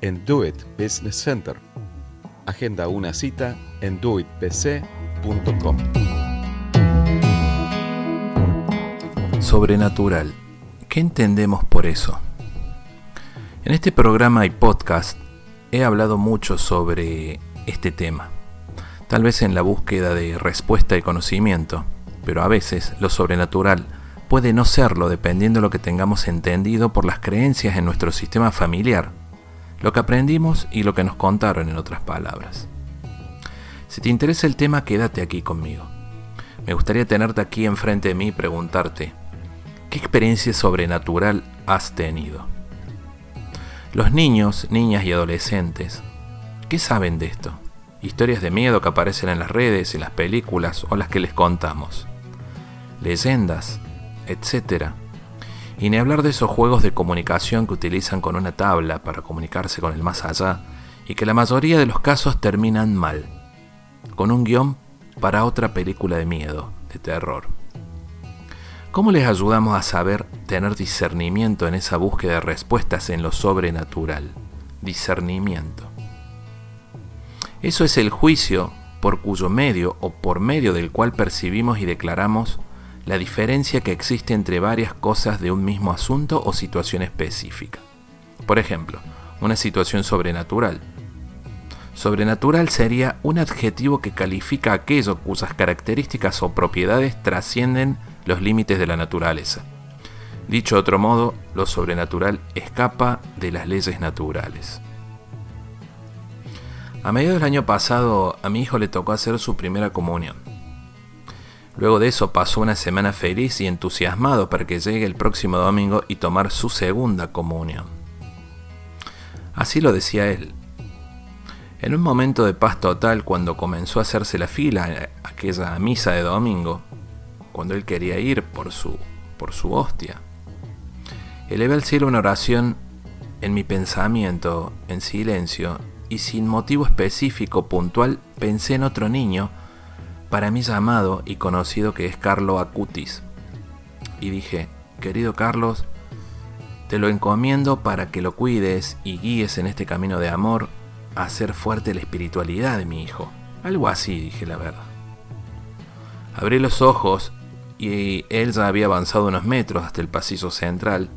en Do It Business Center. Agenda una cita en doitbc.com. Sobrenatural. ¿Qué entendemos por eso? En este programa y podcast he hablado mucho sobre este tema, tal vez en la búsqueda de respuesta y conocimiento, pero a veces lo sobrenatural puede no serlo dependiendo de lo que tengamos entendido por las creencias en nuestro sistema familiar, lo que aprendimos y lo que nos contaron en otras palabras. Si te interesa el tema, quédate aquí conmigo. Me gustaría tenerte aquí enfrente de mí y preguntarte, ¿qué experiencia sobrenatural has tenido? Los niños, niñas y adolescentes, ¿qué saben de esto? Historias de miedo que aparecen en las redes, en las películas o las que les contamos. Leyendas, etc. Y ni hablar de esos juegos de comunicación que utilizan con una tabla para comunicarse con el más allá y que la mayoría de los casos terminan mal, con un guion para otra película de miedo, de terror. ¿Cómo les ayudamos a saber tener discernimiento en esa búsqueda de respuestas en lo sobrenatural? Discernimiento. Eso es el juicio por cuyo medio o por medio del cual percibimos y declaramos la diferencia que existe entre varias cosas de un mismo asunto o situación específica. Por ejemplo, una situación sobrenatural. Sobrenatural sería un adjetivo que califica aquello cuyas características o propiedades trascienden los límites de la naturaleza. Dicho de otro modo, lo sobrenatural escapa de las leyes naturales. A mediados del año pasado a mi hijo le tocó hacer su primera comunión. Luego de eso pasó una semana feliz y entusiasmado para que llegue el próximo domingo y tomar su segunda comunión. Así lo decía él. En un momento de paz total, cuando comenzó a hacerse la fila a aquella misa de domingo, cuando él quería ir por su, por su hostia. Elevé al cielo una oración en mi pensamiento, en silencio, y sin motivo específico puntual pensé en otro niño, para mí llamado y conocido que es Carlo Acutis. Y dije, querido Carlos, te lo encomiendo para que lo cuides y guíes en este camino de amor a hacer fuerte la espiritualidad de mi hijo. Algo así, dije la verdad. Abrí los ojos y él ya había avanzado unos metros hasta el pasillo central,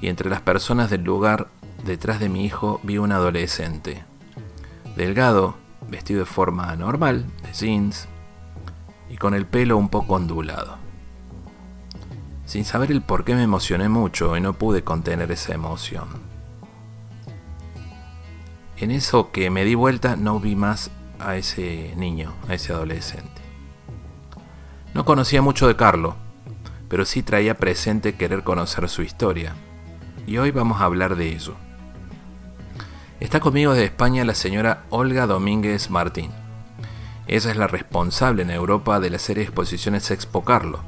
y entre las personas del lugar, detrás de mi hijo, vi un adolescente. Delgado, vestido de forma normal, de jeans, y con el pelo un poco ondulado. Sin saber el por qué me emocioné mucho y no pude contener esa emoción. En eso que me di vuelta no vi más a ese niño, a ese adolescente. No conocía mucho de Carlo, pero sí traía presente querer conocer su historia. Y hoy vamos a hablar de ello. Está conmigo de España la señora Olga Domínguez Martín. Ella es la responsable en Europa de la serie de exposiciones Expo Carlo.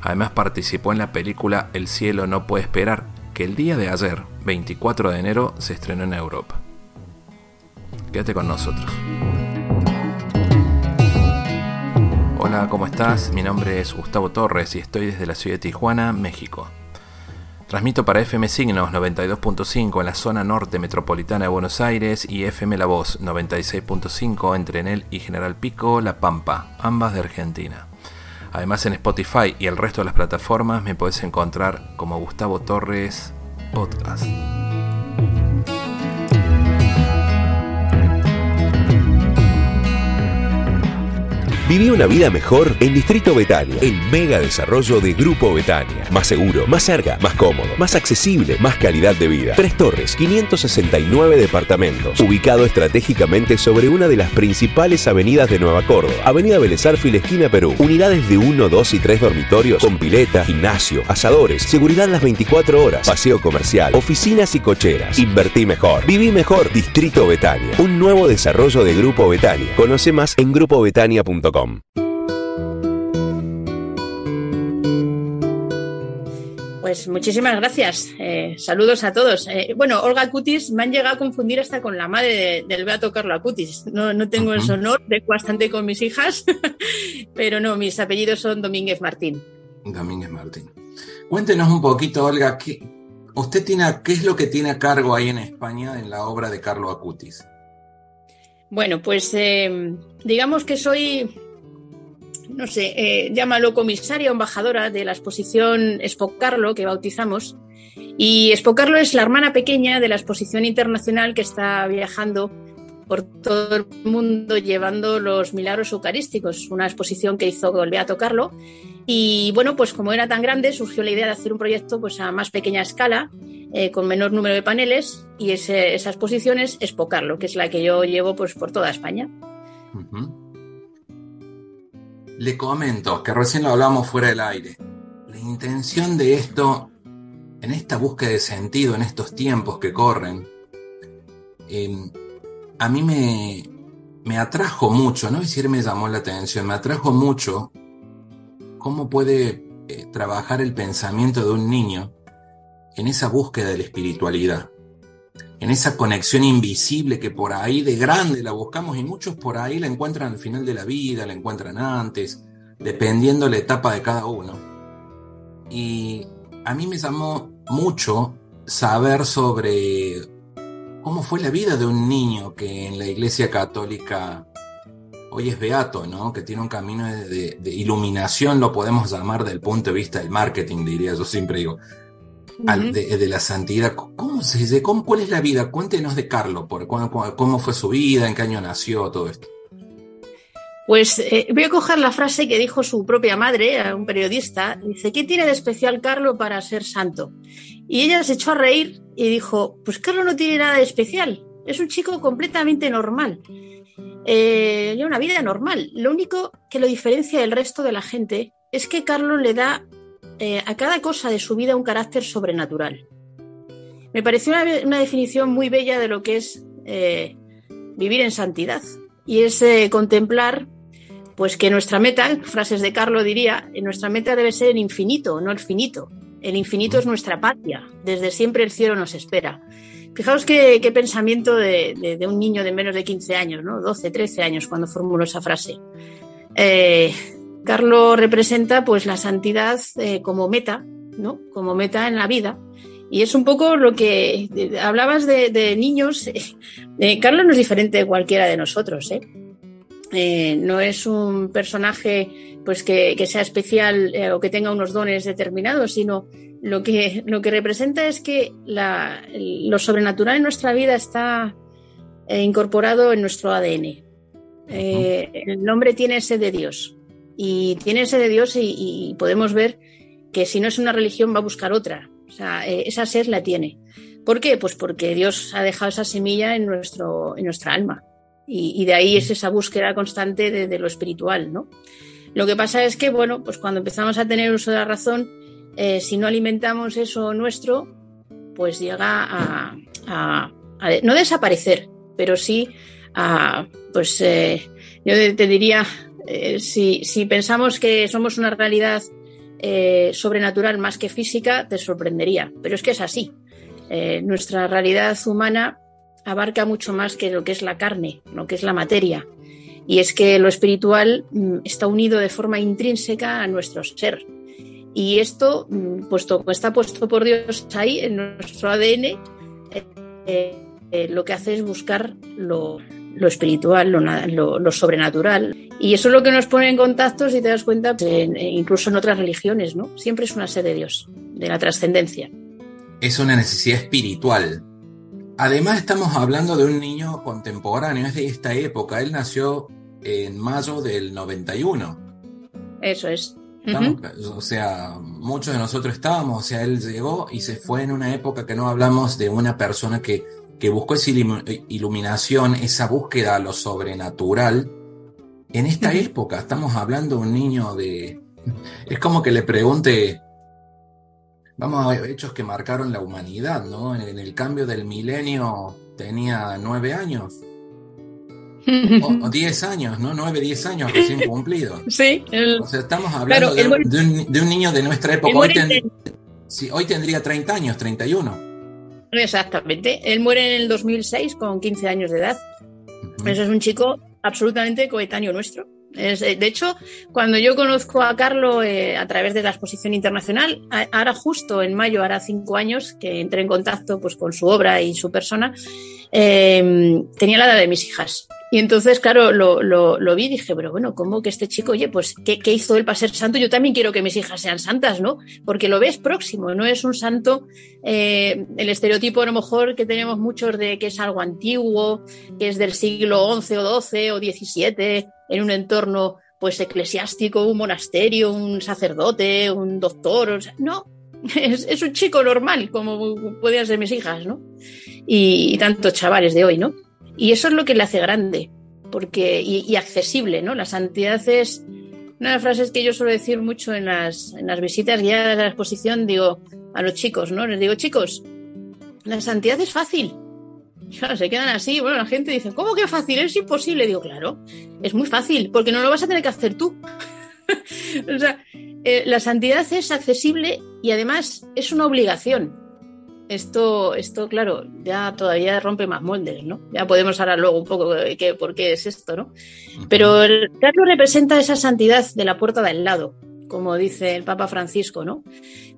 Además participó en la película El cielo no puede esperar, que el día de ayer, 24 de enero, se estrenó en Europa. Quédate con nosotros. Hola, ¿cómo estás? Mi nombre es Gustavo Torres y estoy desde la ciudad de Tijuana, México. Transmito para FM Signos 92.5 en la zona norte metropolitana de Buenos Aires y FM La Voz 96.5 entre Enel y General Pico, La Pampa, ambas de Argentina. Además en Spotify y el resto de las plataformas me puedes encontrar como Gustavo Torres Podcast. Viví una vida mejor en Distrito Betania, el mega desarrollo de Grupo Betania. Más seguro, más cerca, más cómodo, más accesible, más calidad de vida. Tres Torres, 569 departamentos, ubicado estratégicamente sobre una de las principales avenidas de Nueva Córdoba, Avenida Belezarfil, esquina Perú. Unidades de 1, 2 y 3 dormitorios con pileta, gimnasio, asadores, seguridad las 24 horas, paseo comercial, oficinas y cocheras. Invertí mejor, viví mejor. Distrito Betania, un nuevo desarrollo de Grupo Betania. Conoce más en grupobetania.com. Pues muchísimas gracias. Eh, saludos a todos. Eh, bueno, Olga Cutis me han llegado a confundir hasta con la madre del Beato Carlo Acutis. No, no tengo ese honor, de bastante con mis hijas, pero no, mis apellidos son Domínguez Martín. Domínguez Martín. Cuéntenos un poquito, Olga, ¿qué, usted tiene, ¿qué es lo que tiene a cargo ahí en España en la obra de Carlo Acutis? Bueno, pues eh, digamos que soy no sé, eh, llámalo comisaria o embajadora de la exposición Carlo que bautizamos. Y Carlo es la hermana pequeña de la exposición internacional que está viajando por todo el mundo llevando los milagros eucarísticos, una exposición que hizo Beato Carlo. Y bueno, pues como era tan grande, surgió la idea de hacer un proyecto pues, a más pequeña escala, eh, con menor número de paneles, y esa exposición es Carlo, que es la que yo llevo pues, por toda España. Le comento que recién lo hablamos fuera del aire. La intención de esto, en esta búsqueda de sentido, en estos tiempos que corren, em, a mí me, me atrajo mucho, no decir me llamó la atención, me atrajo mucho cómo puede eh, trabajar el pensamiento de un niño en esa búsqueda de la espiritualidad en esa conexión invisible que por ahí de grande la buscamos y muchos por ahí la encuentran al final de la vida, la encuentran antes, dependiendo la etapa de cada uno. Y a mí me llamó mucho saber sobre cómo fue la vida de un niño que en la Iglesia Católica hoy es beato, ¿no? Que tiene un camino de, iluminación, lo podemos llamar del punto de vista del marketing, diría yo siempre digo de, la santidad. ¿Cómo se cómo, ¿Cuál es la vida? Cuéntenos de Carlos, por, cómo, fue su vida, en qué año nació, todo esto. Pues eh, voy a coger la frase que dijo su propia madre un periodista. Dice, ¿qué tiene de especial Carlos para ser santo? Y ella se echó a reír y dijo, pues Carlos no tiene nada de especial. Es un chico completamente normal. Eh, una vida normal. Lo único que lo diferencia del resto de la gente es que Carlos le da eh, a cada cosa de su vida un carácter sobrenatural. Me pareció una, definición muy bella de lo que es eh, vivir en santidad y es eh, contemplar pues que nuestra meta, frases de Carlo diría, nuestra meta debe ser el infinito, no el finito. El infinito es nuestra patria, desde siempre el cielo nos espera. Fijaos qué, pensamiento de, un niño de menos de 15 años, ¿no? 12, 13 años, cuando formuló esa frase. Carlos representa pues la santidad eh, como meta, ¿no? Como meta en la vida. Y es un poco lo que hablabas de, niños. Eh, Carlos no es diferente de cualquiera de nosotros, ¿eh? no es un personaje pues que, sea especial o que tenga unos dones determinados, sino lo que, lo que representa es que lo sobrenatural en nuestra vida está incorporado en nuestro ADN. el nombre tiene ese de Dios y tiene ese de Dios y, podemos ver que si no es una religión va a buscar otra. O sea, eh, esa sed la tiene. ¿Por qué? Pues porque Dios ha dejado esa semilla en, nuestro, en nuestra alma. Y, de ahí es esa búsqueda constante de, lo espiritual, ¿no? Lo que pasa es que, bueno, pues cuando empezamos a tener uso de la razón, eh, si no alimentamos eso nuestro, pues llega a, no desaparecer, pero sí a, pues eh, yo te diría, eh, si, pensamos que somos una realidad eh, sobrenatural más que física, te sorprendería. Pero es que es así. Eh, nuestra realidad humana abarca mucho más que lo que es la carne, lo que es la materia. Y es que lo espiritual mm, está unido de forma intrínseca a nuestro ser. Y esto, mm, puesto, está puesto por Dios ahí en nuestro ADN, lo que hace es buscar lo, lo espiritual, lo, sobrenatural. Y eso es lo que nos pone en contacto, si te das cuenta, pues, incluso en otras religiones, ¿no? Siempre es una sed de Dios, de la trascendencia. Es una necesidad espiritual. Además estamos hablando de un niño contemporáneo, es de esta época. Él nació en mayo del 91. Eso es. O sea, muchos de nosotros estábamos, o sea, él llegó y se fue en una época que no hablamos de una persona que, que buscó esa iluminación, esa búsqueda a lo sobrenatural. En esta época estamos hablando de un niño de... Es como que le pregunte, vamos a ver, hechos que marcaron la humanidad, ¿no? En, el cambio del milenio tenía nueve años. O, diez años, ¿no? Nueve, diez años recién cumplidos. Sí. o sea, estamos hablando de, un, niño de nuestra época. Hoy, hoy tendría 30 años, 31. Exactamente. Él muere en el 2006 con 15 años de edad. Ese es un chico absolutamente coetáneo nuestro. Es, eh, de hecho, cuando yo conozco a Carlo eh, a través de la exposición internacional, ahora justo en mayo, hará cinco años que entré en contacto pues, con su obra y su persona, eh, tenía la edad de mis hijas. Y entonces, claro, lo, vi y dije, pero bueno, ¿cómo que este chico, oye, pues, ¿qué, ¿qué, hizo él para ser santo? Yo también quiero que mis hijas sean santas, ¿no? Porque lo ves próximo, no es un santo, eh, el estereotipo a lo mejor que tenemos muchos de que es algo antiguo, que es del siglo XI o XII o XVII, en un entorno pues eclesiástico, un monasterio, un sacerdote, un doctor, o no, es, es, un chico normal, como podían ser mis hijas, ¿no? Y, y tantos chavales de hoy, ¿no? Y eso es lo que le hace grande porque, y, accesible, ¿no? La santidad es una de las frases que yo suelo decir mucho en las, en las visitas guiadas a la exposición, digo a los chicos, ¿no? Les digo, chicos, la santidad es fácil. Claro, se quedan así, bueno, la gente dice, ¿cómo que fácil? Es imposible. Digo, claro, es muy fácil, porque no lo vas a tener que hacer tú. o sea, eh, la santidad es accesible y además es una obligación esto, esto, claro, ya todavía rompe más moldes, ¿no? Ya podemos hablar luego un poco de qué, por qué es esto, ¿no? Pero el Carlos representa esa santidad de la puerta del lado, como dice el Papa Francisco, ¿no?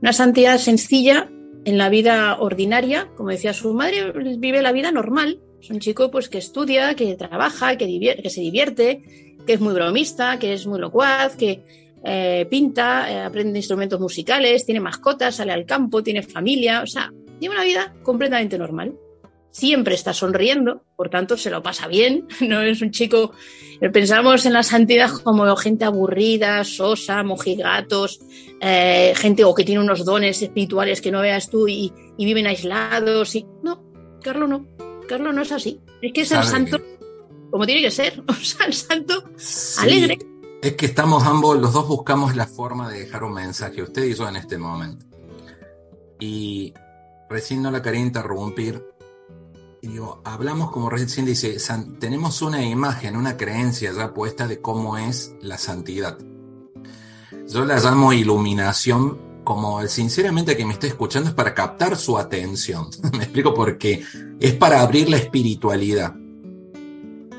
Una santidad sencilla en la vida ordinaria, como decía su madre, vive la vida normal. Es un chico pues que estudia, que trabaja, que, que se divierte, que es muy bromista, que es muy locuaz, que eh, pinta, eh, aprende instrumentos musicales, tiene mascotas, sale al campo, tiene familia, o sea, Lleva una vida completamente normal. Siempre está sonriendo, por tanto se lo pasa bien. No es un chico. Pensamos en la santidad como gente aburrida, sosa, mojigatos, eh, gente o que tiene unos dones espirituales que no veas tú y, viven aislados. Y... No, Carlos no. Carlos no es así. Es que es el santo como tiene que ser. O sea, el santo alegre. Es que estamos ambos, los dos buscamos la forma de dejar un mensaje, usted y yo en este momento. Y recién no la quería interrumpir. Y digo, hablamos como recién dice, tenemos una imagen, una creencia ya puesta de cómo es la santidad. Yo la llamo iluminación, como sinceramente que me está escuchando es para captar su atención. me explico por qué. Es para abrir la espiritualidad.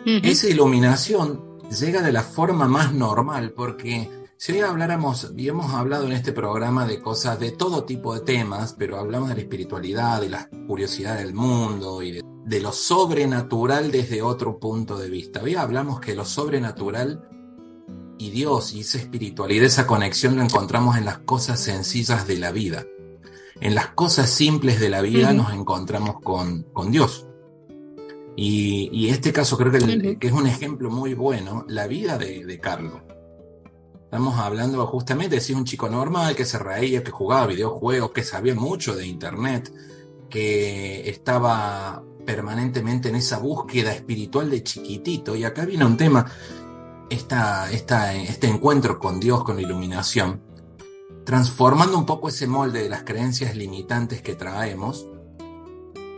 Esa iluminación llega de la forma más normal, porque si hoy habláramos, y hemos hablado en este programa de cosas de todo tipo de temas, pero hablamos de la espiritualidad, de la curiosidad del mundo y de, lo sobrenatural desde otro punto de vista. Hoy hablamos que lo sobrenatural y Dios y esa espiritualidad, esa conexión lo encontramos en las cosas sencillas de la vida. En las cosas simples de la vida nos encontramos con, con Dios. Y, este caso creo que, es un ejemplo muy bueno, la vida de, de Carlos Estamos hablando justamente de un chico normal que se reía, que jugaba videojuegos, que sabía mucho de internet, que estaba permanentemente en esa búsqueda espiritual de chiquitito. Y acá viene un tema, esta, esta, este encuentro con Dios, con la iluminación, transformando un poco ese molde de las creencias limitantes que traemos,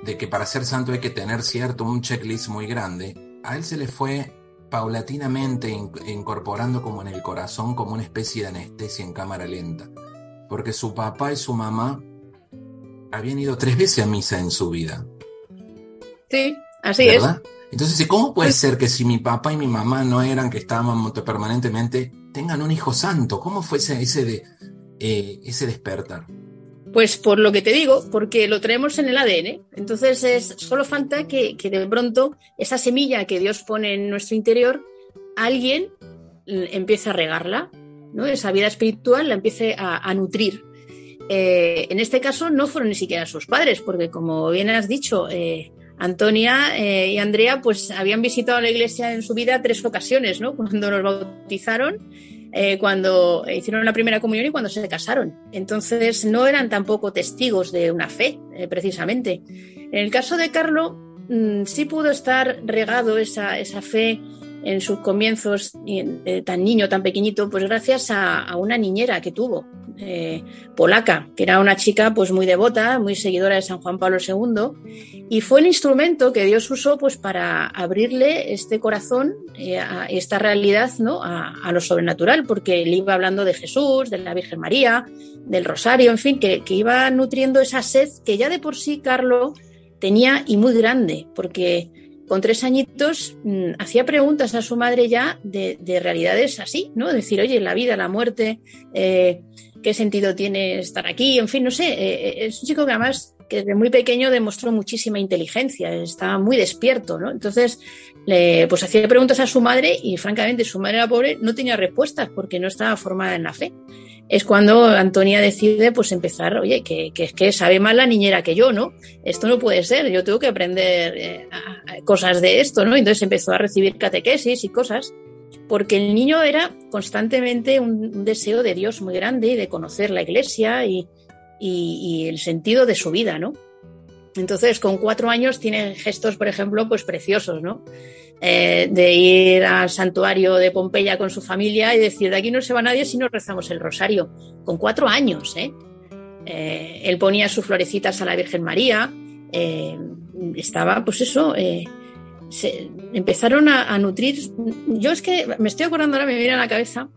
de que para ser santo hay que tener cierto un checklist muy grande, a él se le fue paulatinamente incorporando como en el corazón como una especie de anestesia en cámara lenta, porque su papá y su mamá habían ido tres veces a misa en su vida. Sí, así es. Entonces, ¿cómo puede ser que si mi papá y mi mamá no eran que estaban permanentemente, tengan un hijo santo? ¿Cómo fue ese, ese, de, eh, ese despertar? Pues por lo que te digo, porque lo traemos en el ADN. Entonces es, solo falta que, de pronto esa semilla que Dios pone en nuestro interior, alguien empiece a regarla, ¿no? Esa vida espiritual la empiece a, nutrir. Eh, en este caso no fueron ni siquiera sus padres, porque como bien has dicho, eh, Antonia eh, y Andrea pues habían visitado la iglesia en su vida tres ocasiones, ¿no? Cuando nos bautizaron, eh, cuando hicieron la primera comunión y cuando se casaron. Entonces no eran tampoco testigos de una fe, eh, precisamente. En el caso de Carlo, mm, sí pudo estar regado esa, esa fe en sus comienzos, eh, tan niño, tan pequeñito, pues gracias a, una niñera que tuvo, eh, polaca, que era una chica pues muy devota, muy seguidora de San Juan Pablo II, y fue el instrumento que Dios usó pues para abrirle este corazón, eh, a esta realidad, ¿no? A, lo sobrenatural, porque le iba hablando de Jesús, de la Virgen María, del Rosario, en fin, que, que iba nutriendo esa sed que ya de por sí Carlos tenía y muy grande, porque con tres añitos mm, hacía preguntas a su madre ya de, realidades así, ¿no? Decir, oye, la vida, la muerte, eh, ¿qué sentido tiene estar aquí? En fin, no sé, eh, eh, es un chico que además que desde muy pequeño demostró muchísima inteligencia, estaba muy despierto, ¿no? Entonces, le, pues hacía preguntas a su madre y francamente su madre era pobre, no tenía respuestas porque no estaba formada en la fe es cuando Antonia decide pues empezar, oye, que, es que sabe más la niñera que yo, ¿no? Esto no puede ser, yo tengo que aprender eh, cosas de esto, ¿no? Entonces empezó a recibir catequesis y cosas, porque el niño era constantemente un, deseo de Dios muy grande y de conocer la iglesia y, y el sentido de su vida, ¿no? Entonces, con cuatro años tiene gestos, por ejemplo, pues preciosos, ¿no? Eh, de ir al santuario de Pompeya con su familia y decir, de aquí no se va nadie si no rezamos el rosario. Con cuatro años, ¿eh? eh él ponía sus florecitas a la Virgen María, eh, estaba, pues eso, se, empezaron a, nutrir. Yo es que me estoy acordando ahora, me viene a la cabeza,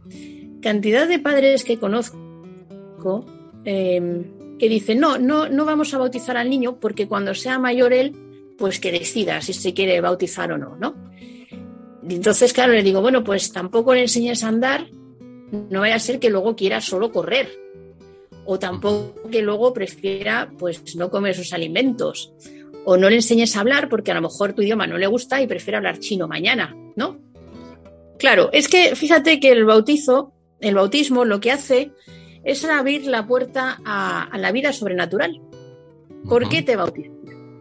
cantidad de padres que conozco que dicen, no, no, no vamos a bautizar al niño porque cuando sea mayor él, pues que decida si se quiere bautizar o no, ¿no? entonces, claro, le digo, bueno, pues tampoco le enseñes a andar, no vaya a ser que luego quiera solo correr. O tampoco que luego prefiera, pues, no comer sus alimentos. O no le enseñes a hablar porque a lo mejor tu idioma no le gusta y prefiere hablar chino mañana, ¿no? Claro, es que fíjate que el bautizo, el bautismo lo que hace es abrir la puerta a, la vida sobrenatural. ¿Por qué te bautizas?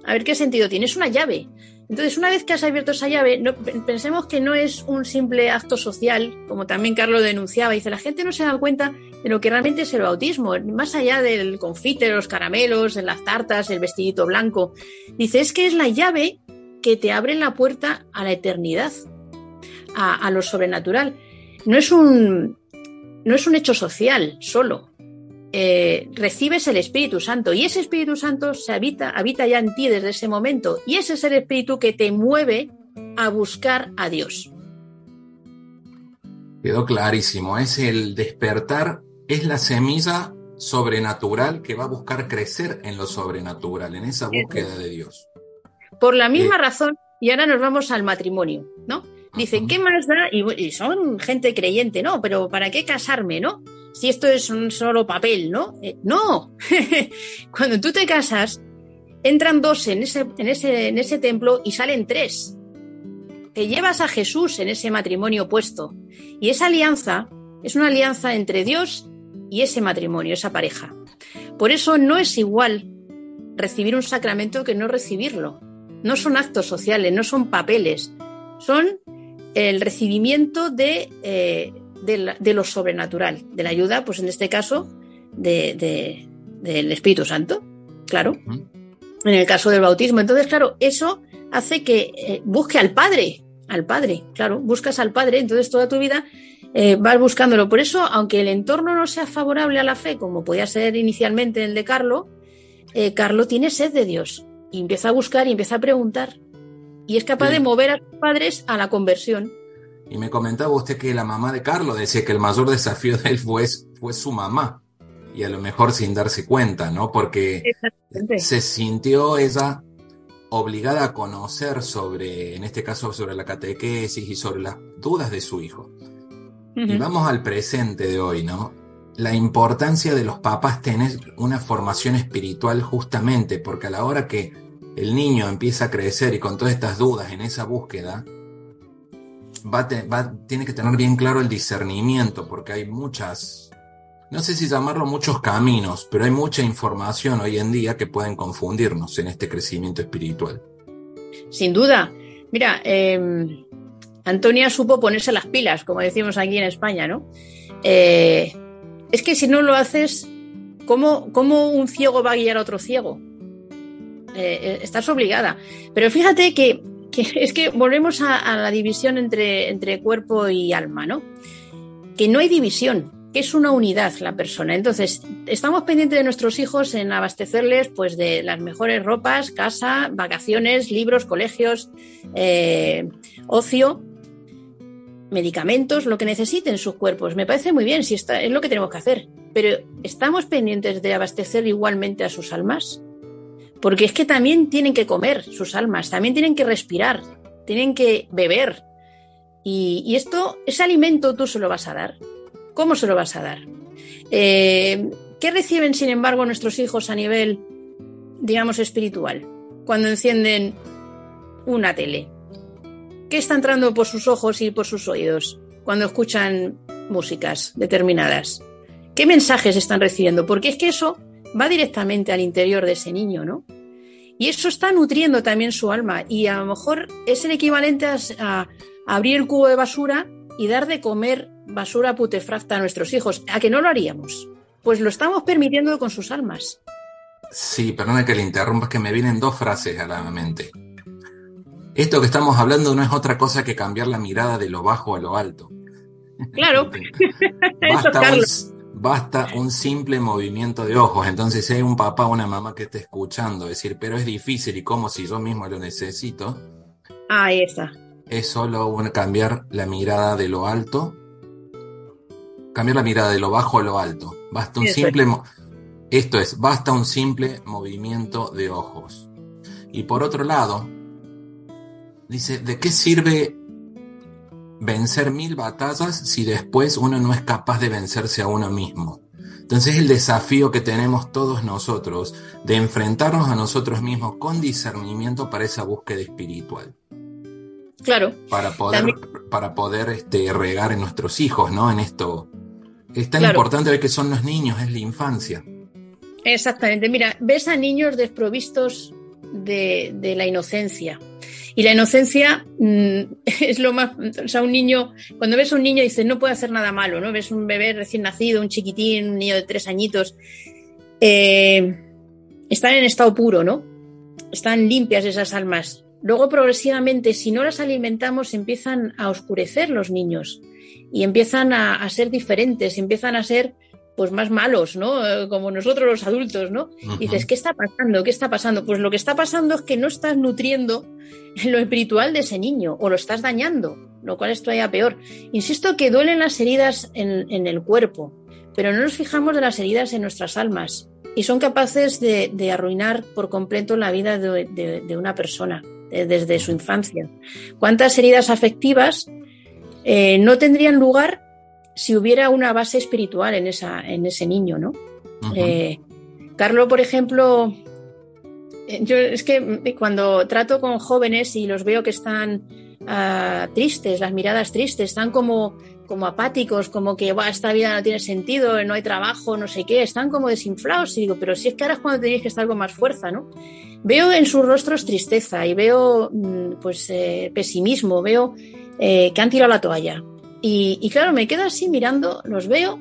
A ver qué sentido tiene. Es una llave. Entonces, una vez que has abierto esa llave, pensemos que no es un simple acto social, como también Carlos denunciaba. Dice, la gente no se da cuenta de lo que realmente es el bautismo, más allá del confite, los caramelos, de las tartas, el vestidito blanco. Dice, es que es la llave que te abre la puerta a la eternidad, a, lo sobrenatural. No es, un, no es un hecho social solo, eh, recibes el Espíritu Santo y ese Espíritu Santo se habita, habita ya en ti desde ese momento y ese es el Espíritu que te mueve a buscar a Dios. Quedó clarísimo, es el despertar, es la semilla sobrenatural que va a buscar crecer en lo sobrenatural, en esa búsqueda de Dios. Por la misma eh, razón, y ahora nos vamos al matrimonio, ¿no? Dicen, ¿qué más da? y son gente creyente, ¿no? Pero ¿para qué casarme, no? Si esto es un solo papel, ¿no? Eh, no, cuando tú te casas, entran dos en ese, en, ese, en ese templo y salen tres. Te llevas a Jesús en ese matrimonio puesto. Y esa alianza es una alianza entre Dios y ese matrimonio, esa pareja. Por eso no es igual recibir un sacramento que no recibirlo. No son actos sociales, no son papeles, son el recibimiento de eh, de, lo sobrenatural, de la ayuda, pues en este caso, de, del Espíritu Santo, claro, en el caso del bautismo. Entonces, claro, eso hace que eh, busque al Padre, al Padre, claro, buscas al Padre, entonces toda tu vida eh, vas buscándolo. Por eso, aunque el entorno no sea favorable a la fe, como podía ser inicialmente el de Carlo, eh, Carlo tiene sed de Dios y empieza a buscar y empieza a preguntar. Y es capaz de mover a sus padres a la conversión. Y me comentaba usted que la mamá de Carlos decía que el mayor desafío de él fue, fue su mamá. Y a lo mejor sin darse cuenta, ¿no? Porque se sintió ella obligada a conocer sobre, en este caso, sobre la catequesis y sobre las dudas de su hijo. Y vamos al presente de hoy, ¿no? La importancia de los papás tener una formación espiritual justamente, porque a la hora que el niño empieza a crecer y con todas estas dudas en esa búsqueda, tiene que tener bien claro el discernimiento, porque hay muchas, no sé si llamarlo muchos caminos, pero hay mucha información hoy en día que pueden confundirnos en este crecimiento espiritual. Sin duda. Mira, em, Antonia supo ponerse las pilas, como decimos aquí en España, ¿no? Eh, es que si no lo haces, ¿cómo, ¿cómo, un ciego va a guiar a otro ciego? Eh, eh, estás obligada. Pero fíjate que, es que volvemos a, la división entre, entre cuerpo y alma, ¿no? Que no hay división, que es una unidad la persona. Entonces, estamos pendientes de nuestros hijos en abastecerles pues de las mejores ropas, casa, vacaciones, libros, colegios, eh, ocio, medicamentos, lo que necesiten sus cuerpos. Me parece muy bien, si está, es lo que tenemos que hacer. Pero ¿estamos pendientes de abastecer igualmente a sus almas? Porque es que también tienen que comer sus almas, también tienen que respirar, tienen que beber. Y, esto, ese alimento tú se lo vas a dar. ¿Cómo se lo vas a dar? Eh, ¿Qué reciben, sin embargo, nuestros hijos a nivel, digamos, espiritual? Cuando encienden una tele. ¿Qué está entrando por sus ojos y por sus oídos cuando escuchan músicas determinadas? ¿Qué mensajes están recibiendo? Porque es que eso va directamente al interior de ese niño, ¿no? Y eso está nutriendo también su alma y a lo mejor es el equivalente a, abrir el cubo de basura y dar de comer basura putefracta a nuestros hijos. ¿A que no lo haríamos? Pues lo estamos permitiendo con sus almas. Sí, perdona que le interrumpa, que me vienen dos frases a la mente. Esto que estamos hablando no es otra cosa que cambiar la mirada de lo bajo a lo alto. Claro. Basta, basta un simple movimiento de ojos. Entonces, si hay un papá o una mamá que esté escuchando decir, pero es difícil y como si yo mismo lo necesito. Ahí está. Es solo cambiar la mirada de lo alto, cambiar la mirada de lo bajo a lo alto. Basta un simple. Esto es, basta un simple movimiento de ojos. Y por otro lado, dice, ¿de qué sirve vencer mil batallas si después uno no es capaz de vencerse a uno mismo. Entonces el desafío que tenemos todos nosotros de enfrentarnos a nosotros mismos con discernimiento para esa búsqueda espiritual. Claro. Para poder, para poder este, regar en nuestros hijos, ¿no? En esto. Es tan importante ver que son los niños, es la infancia. Exactamente. Mira, ves a niños desprovistos de, la inocencia, y la inocencia mm, es lo más, o sea, un niño, cuando ves a un niño dices, no puede hacer nada malo, ¿no? Ves un bebé recién nacido, un chiquitín, un niño de tres añitos, eh, están en estado puro, ¿no? Están limpias esas almas. Luego, progresivamente, si no las alimentamos, empiezan a oscurecer los niños y empiezan a, ser diferentes, empiezan a ser pues más malos, ¿no? Eh, como nosotros los adultos, ¿no? dices, ¿qué está pasando? ¿Qué está pasando? Pues lo que está pasando es que no estás nutriendo lo espiritual de ese niño o lo estás dañando, lo cual es todavía peor. Insisto que duelen las heridas en, el cuerpo, pero no nos fijamos de las heridas en nuestras almas y son capaces de, arruinar por completo la vida de, una persona desde su infancia. ¿Cuántas heridas afectivas eh, no tendrían lugar si hubiera una base espiritual en, esa, en ese niño, ¿no? Eh, Carlos, por ejemplo, eh, yo es que cuando trato con jóvenes y los veo que están ah, tristes, las miradas tristes, están como, como apáticos, como que esta vida no tiene sentido, no hay trabajo, no sé qué, están como desinflados y digo, pero si es que ahora es cuando tenéis que estar con más fuerza, ¿no? Veo en sus rostros tristeza y veo mm, pues eh, pesimismo, veo que han tirado la toalla, y, claro, me quedo así mirando, los veo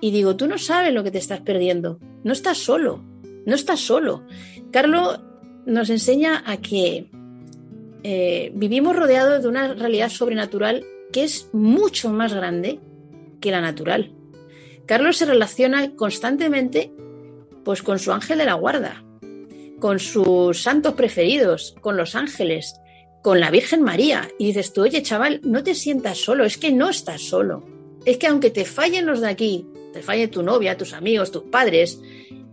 y digo, tú no sabes lo que te estás perdiendo. No estás solo, no estás solo. Carlos nos enseña a que eh, vivimos rodeados de una realidad sobrenatural que es mucho más grande que la natural. Carlos se relaciona constantemente pues con su ángel de la guarda, con sus santos preferidos, con los ángeles, con la Virgen María. Y dices tú, oye, chaval, no te sientas solo, es que no estás solo. Es que aunque te fallen los de aquí, te falle tu novia, tus amigos, tus padres,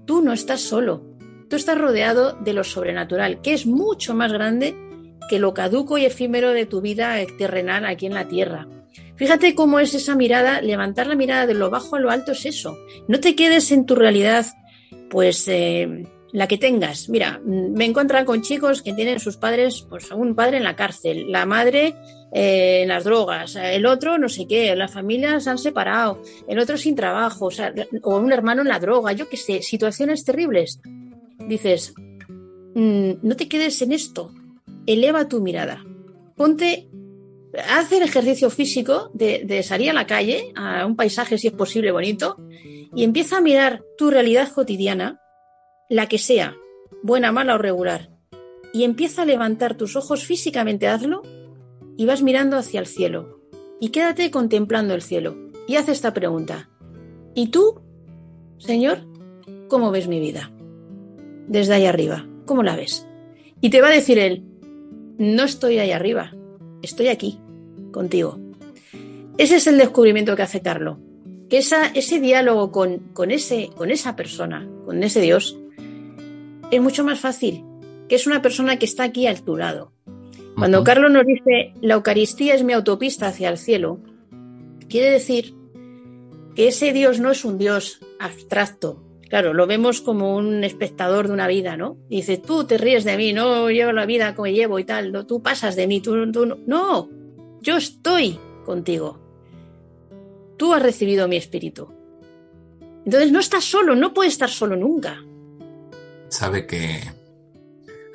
tú no estás solo. Tú estás rodeado de lo sobrenatural, que es mucho más grande que lo caduco y efímero de tu vida terrenal aquí en la tierra. Fíjate cómo es esa mirada, levantar la mirada de lo bajo a lo alto es eso. No te quedes en tu realidad, pues eh, la que tengas. Mira, me encuentran con chicos que tienen sus padres, pues un padre en la cárcel, la madre eh, en las drogas, el otro no sé qué, las familias se han separado, el otro sin trabajo, o, un hermano en la droga, yo qué sé, situaciones terribles. Dices, mm, no te quedes en esto. eleva tu mirada. Ponte, haz el ejercicio físico de salir a la calle, a un paisaje si es posible bonito, y empieza a mirar tu realidad cotidiana, la que sea, buena, mala o regular, y empieza a levantar tus ojos físicamente, hazlo, y vas mirando hacia el cielo. Y quédate contemplando el cielo. Y haz esta pregunta. ¿Y tú, Señor, cómo ves mi vida? Desde ahí arriba, ¿cómo la ves? Y te va a decir él, no estoy ahí arriba, estoy aquí, contigo. Ese es el descubrimiento que hace Carlo. Que esa, ese diálogo con, con, ese, con esa persona, con ese Dios, es mucho más fácil, que es una persona que está aquí a tu lado. Cuando Carlos nos dice, la Eucaristía es mi autopista hacia el cielo, quiere decir que ese Dios no es un Dios abstracto. Claro, lo vemos como un espectador de una vida, ¿no? Y dice, tú te ríes de mí, no llevo la vida como llevo y tal, no, tú pasas de mí, tú, tú no. no, yo estoy contigo. Tú has recibido mi espíritu. Entonces no estás solo, no puedes estar solo nunca. Sabe que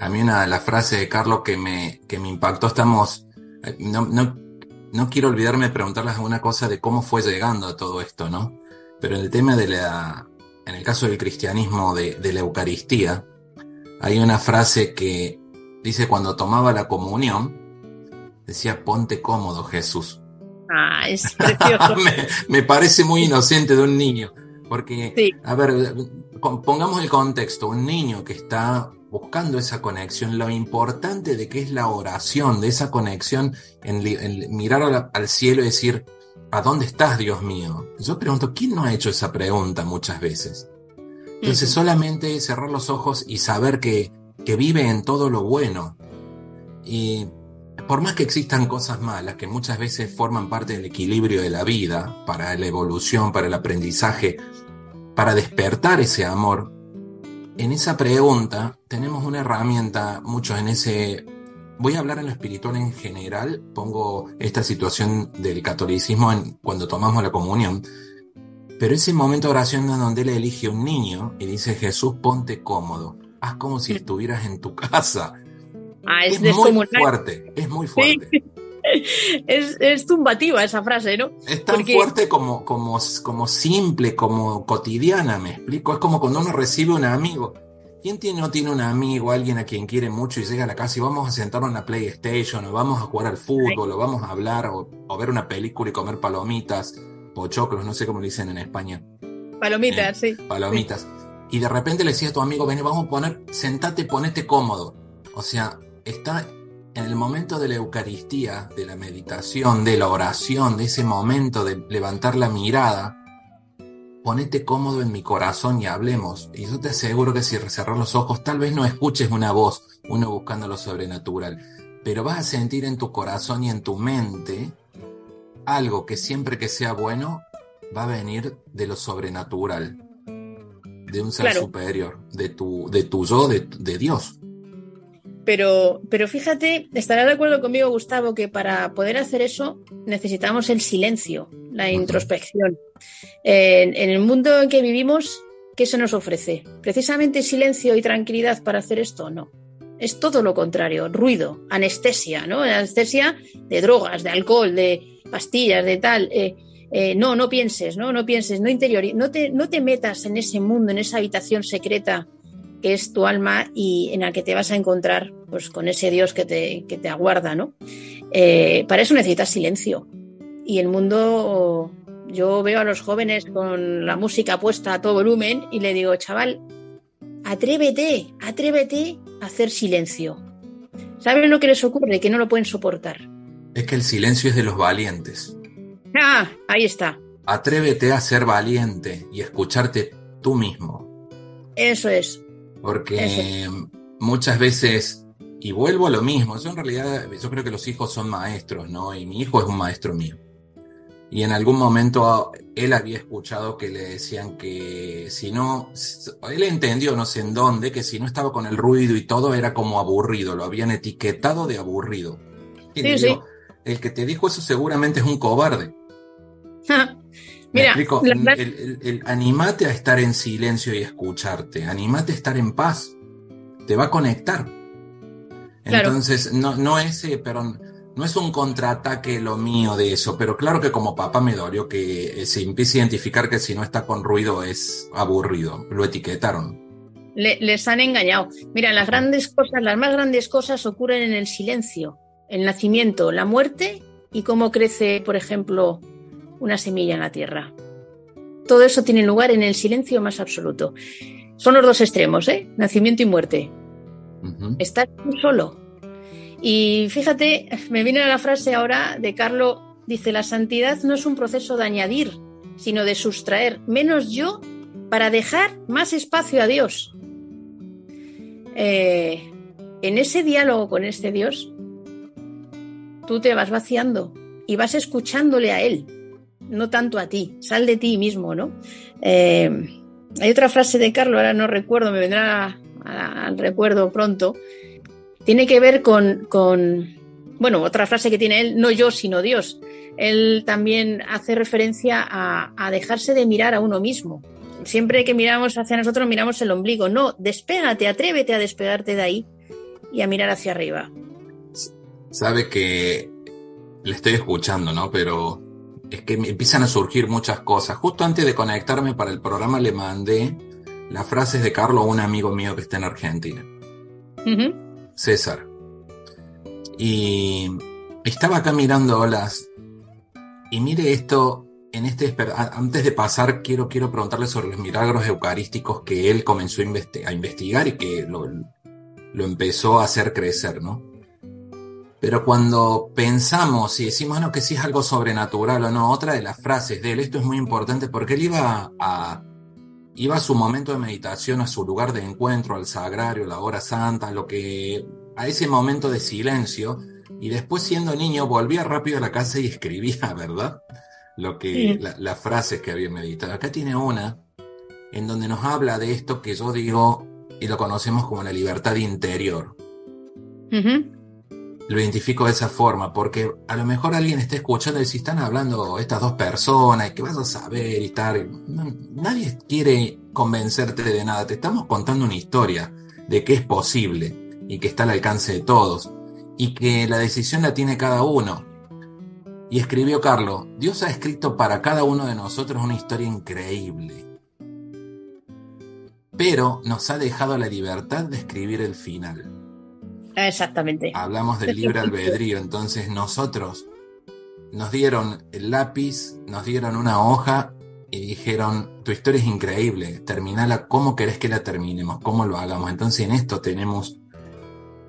a mí una de las frases de Carlos que me, que me impactó, estamos, eh, no, no, no quiero olvidarme de preguntarles alguna cosa de cómo fue llegando a todo esto, ¿no? Pero en el tema de la, en el caso del cristianismo de, de la Eucaristía, hay una frase que dice cuando tomaba la comunión, decía, ponte cómodo Jesús. Ah, es precioso. me, me, parece muy inocente de un niño, porque, sí. a ver, pongamos el contexto, un niño que está buscando esa conexión, lo importante de que es la oración, de esa conexión en, en mirar al, al, cielo y decir, ¿a dónde estás, Dios mío? Yo pregunto, ¿quién no ha hecho esa pregunta muchas veces? Entonces, solamente cerrar los ojos y saber que, que vive en todo lo bueno. Y por más que existan cosas malas, que muchas veces forman parte del equilibrio de la vida, para la evolución, para el aprendizaje, para despertar ese amor, en esa pregunta tenemos una herramienta, muchos en ese... Voy a hablar en lo espiritual en general, pongo esta situación del catolicismo en, cuando tomamos la comunión, pero ese momento de oración en donde él elige un niño y dice, Jesús, ponte cómodo, haz como si estuvieras en tu casa. Ah, es, es muy fuerte, es muy fuerte. Sí. Es, es, tumbativa esa frase, ¿no? Es tan Porque... fuerte como, como, como simple, como cotidiana, me explico. Es como cuando uno recibe un amigo. ¿Quién tiene, no tiene un amigo, alguien a quien quiere mucho y llega a la casa y vamos a sentarnos en la PlayStation, o vamos a jugar al fútbol, o vamos a hablar, o, o ver una película y comer palomitas, o choclos, no sé cómo le dicen en España. Palomitas, eh, sí. Palomitas. Sí. Y de repente le decía a tu amigo, ven, vamos a poner, sentate, ponete cómodo. O sea, está en el momento de la Eucaristía, de la meditación, de la oración, de ese momento de levantar la mirada, ponete cómodo en mi corazón y hablemos. Y yo te aseguro que si cerrar los ojos, tal vez no escuches una voz, uno buscando lo sobrenatural, pero vas a sentir en tu corazón y en tu mente algo que siempre que sea bueno va a venir de lo sobrenatural, de un ser claro. superior, de tu, de tu yo, de, de Dios. Pero, pero fíjate, estarás de acuerdo conmigo, Gustavo, que para poder hacer eso necesitamos el silencio, la introspección. En, en, el mundo en que vivimos, ¿qué se nos ofrece? ¿Precisamente silencio y tranquilidad para hacer esto? No. Es todo lo contrario, ruido, anestesia, ¿no? Anestesia de drogas, de alcohol, de pastillas, de tal. Eh, eh, no, no pienses, ¿no? No pienses, no interior, no te, no te metas en ese mundo, en esa habitación secreta que es tu alma y en la que te vas a encontrar pues, con ese Dios que te, que te aguarda, ¿no? Eh, para eso necesitas silencio. Y el mundo, yo veo a los jóvenes con la música puesta a todo volumen y le digo, chaval, atrévete, atrévete a hacer silencio. ¿Saben lo que les ocurre? Que no lo pueden soportar. Es que el silencio es de los valientes. Ah, ahí está. Atrévete a ser valiente y escucharte tú mismo. Eso es. Porque Eso. muchas veces, y vuelvo a lo mismo, yo en realidad, yo creo que los hijos son maestros, ¿no? Y mi hijo es un maestro mío. Y en algún momento él había escuchado que le decían que si no, él entendió no sé en dónde, que si no estaba con el ruido y todo era como aburrido, lo habían etiquetado de aburrido. Y sí, digo, sí. el que te dijo eso seguramente es un cobarde. Mira, explico? La... El, el, el, animate a estar en silencio y escucharte, animate a estar en paz, te va a conectar. Entonces, no, no es, eh, pero no es un contraataque lo mío de eso, pero claro que como papá me dolió que eh, se empiece a identificar que si no está con ruido es aburrido. Lo etiquetaron. les han engañado. Mira, las grandes cosas, las más grandes cosas ocurren en el silencio, el nacimiento, la muerte y cómo crece, por ejemplo, una semilla en la tierra. Todo eso tiene lugar en el silencio más absoluto. Son los dos extremos, ¿eh? Nacimiento y muerte. Estás solo, y fíjate, me viene la frase ahora de Carlo, dice, la santidad no es un proceso de añadir, sino de sustraer menos yo para dejar más espacio a Dios. Eh, en ese diálogo con este Dios, tú te vas vaciando y vas escuchándole a Él, no tanto a ti, sal de ti mismo, ¿no? Eh, hay otra frase de Carlo, ahora no recuerdo, me vendrá al recuerdo pronto, tiene que ver con, bueno, otra frase que tiene él, no yo, sino Dios. Él también hace referencia a, dejarse de mirar a uno mismo. Siempre que miramos hacia nosotros, miramos el ombligo. No, despégate, atrévete a despegarte de ahí y a mirar hacia arriba. Sabe que le estoy escuchando, ¿no? Pero es que me empiezan a surgir muchas cosas. Justo antes de conectarme para el programa le mandé las frases de Carlos a un amigo mío que está en Argentina. César. Y estaba acá mirando olas. Y mire esto, en este antes de pasar, quiero, quiero preguntarle sobre los milagros eucarísticos que él comenzó a, investigar y que lo, lo, empezó a hacer crecer, ¿no? Pero cuando pensamos y decimos, bueno, que si es algo sobrenatural o no, otra de las frases de él, esto es muy importante porque él iba a, iba a su momento de meditación, a su lugar de encuentro, al sagrario, la hora santa, lo que, a ese momento de silencio, y después siendo niño volvía rápido a la casa y escribía, ¿verdad? Lo que, las frases que había meditado. Acá tiene una en donde nos habla de esto que yo digo y lo conocemos como la libertad interior lo identifico de esa forma, porque a lo mejor alguien está escuchando y si están hablando estas dos personas, y que vas a saber y estar. nadie quiere convencerte de nada, te estamos contando una historia de que es posible y que está al alcance de todos, y que la decisión la tiene cada uno. Y escribió Carlos, Dios ha escrito para cada uno de nosotros una historia increíble, pero nos ha dejado la libertad de escribir el final. Exactamente. Hablamos del libre albedrío, entonces nosotros nos dieron el lápiz, nos dieron una hoja y dijeron, tu historia es increíble, terminala, ¿cómo querés que la terminemos? ¿Cómo lo hagamos? Entonces en esto tenemos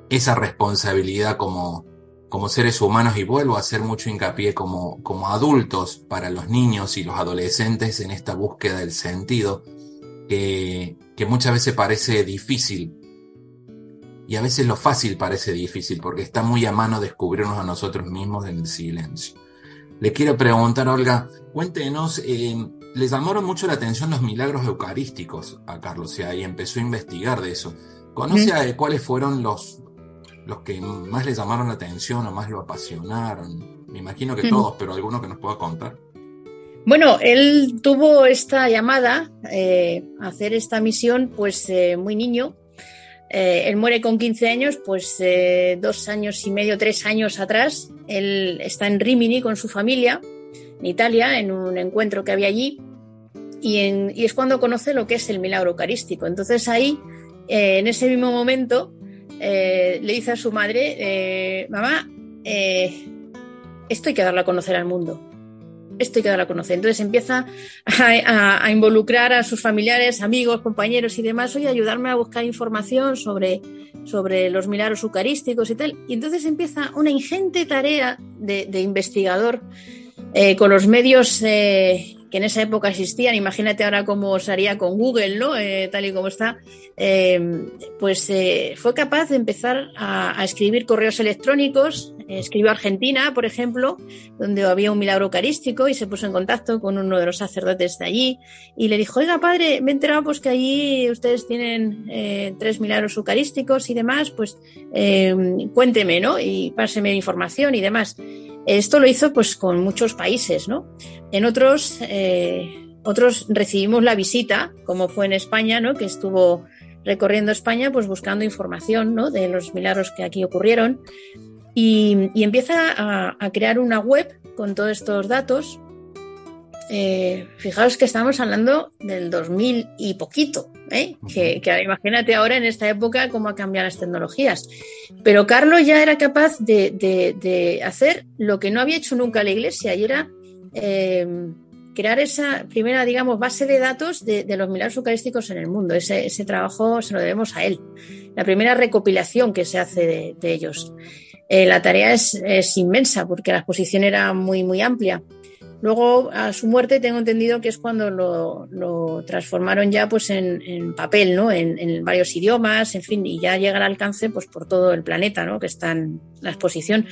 esa responsabilidad como, como seres humanos y vuelvo a hacer mucho hincapié como, como adultos para los niños y los adolescentes en esta búsqueda del sentido que, que muchas veces parece difícil y a veces lo fácil parece difícil porque está muy a mano descubrirnos a nosotros mismos en el silencio. Le quiero preguntar, Olga, cuéntenos, eh, le llamaron mucho la atención los milagros eucarísticos a Carlos y empezó a investigar de eso. ¿Conoce cuáles fueron los, los que más le llamaron la atención o más lo apasionaron? Me imagino que todos, pero alguno que nos pueda contar. Bueno, él tuvo esta llamada eh, a hacer esta misión pues eh, muy niño eh, él muere con 15 años, pues eh, dos años y medio, tres años atrás. Él está en Rimini con su familia, en Italia, en un encuentro que había allí. Y, es cuando conoce lo que es el milagro eucarístico. Entonces ahí, eh, en ese mismo momento, le dice a su madre, mamá, esto hay que darlo a conocer al mundo esto hay que dar a conocer. Entonces empieza a, involucrar a sus familiares, amigos, compañeros y demás, y ayudarme a buscar información sobre, sobre los milagros eucarísticos y tal. Y entonces empieza una ingente tarea de, investigador eh, con los medios eh, en esa época existían. Imagínate ahora cómo se haría con Google, ¿no? Eh, tal y como está. pues fue capaz de empezar a escribir correos electrónicos escribió Argentina, por ejemplo, donde había un milagro eucarístico y se puso en contacto con uno de los sacerdotes de allí y le dijo, oiga padre, me he enterado pues que allí ustedes tienen eh, tres milagros eucarísticos y demás, pues eh, cuénteme, ¿no? Y páseme información y demás. Esto lo hizo pues con muchos países, ¿no? En otros, eh, otros recibimos la visita, como fue en España, ¿no? Que estuvo recorriendo España, pues buscando información ¿no? de los milagros que aquí ocurrieron. Y, empieza a, crear una web con todos estos datos. Eh, fijaos que estamos hablando del 2000 y poquito, ¿eh? que, imagínate ahora en esta época cómo ha cambiado las tecnologías. Pero Carlos ya era capaz de, hacer lo que no había hecho nunca la Iglesia y era eh, crear esa primera, digamos, base de datos de, los milagros eucarísticos en el mundo. Ese, trabajo se lo debemos a él. La primera recopilación que se hace de ellos. Eh, la tarea es, inmensa porque la exposición era muy, muy amplia. Luego, a su muerte, tengo entendido que es cuando lo, transformaron ya pues, en, papel, ¿no? En, varios idiomas, en fin, y ya llega al alcance pues, por todo el planeta, ¿no? que está en la exposición.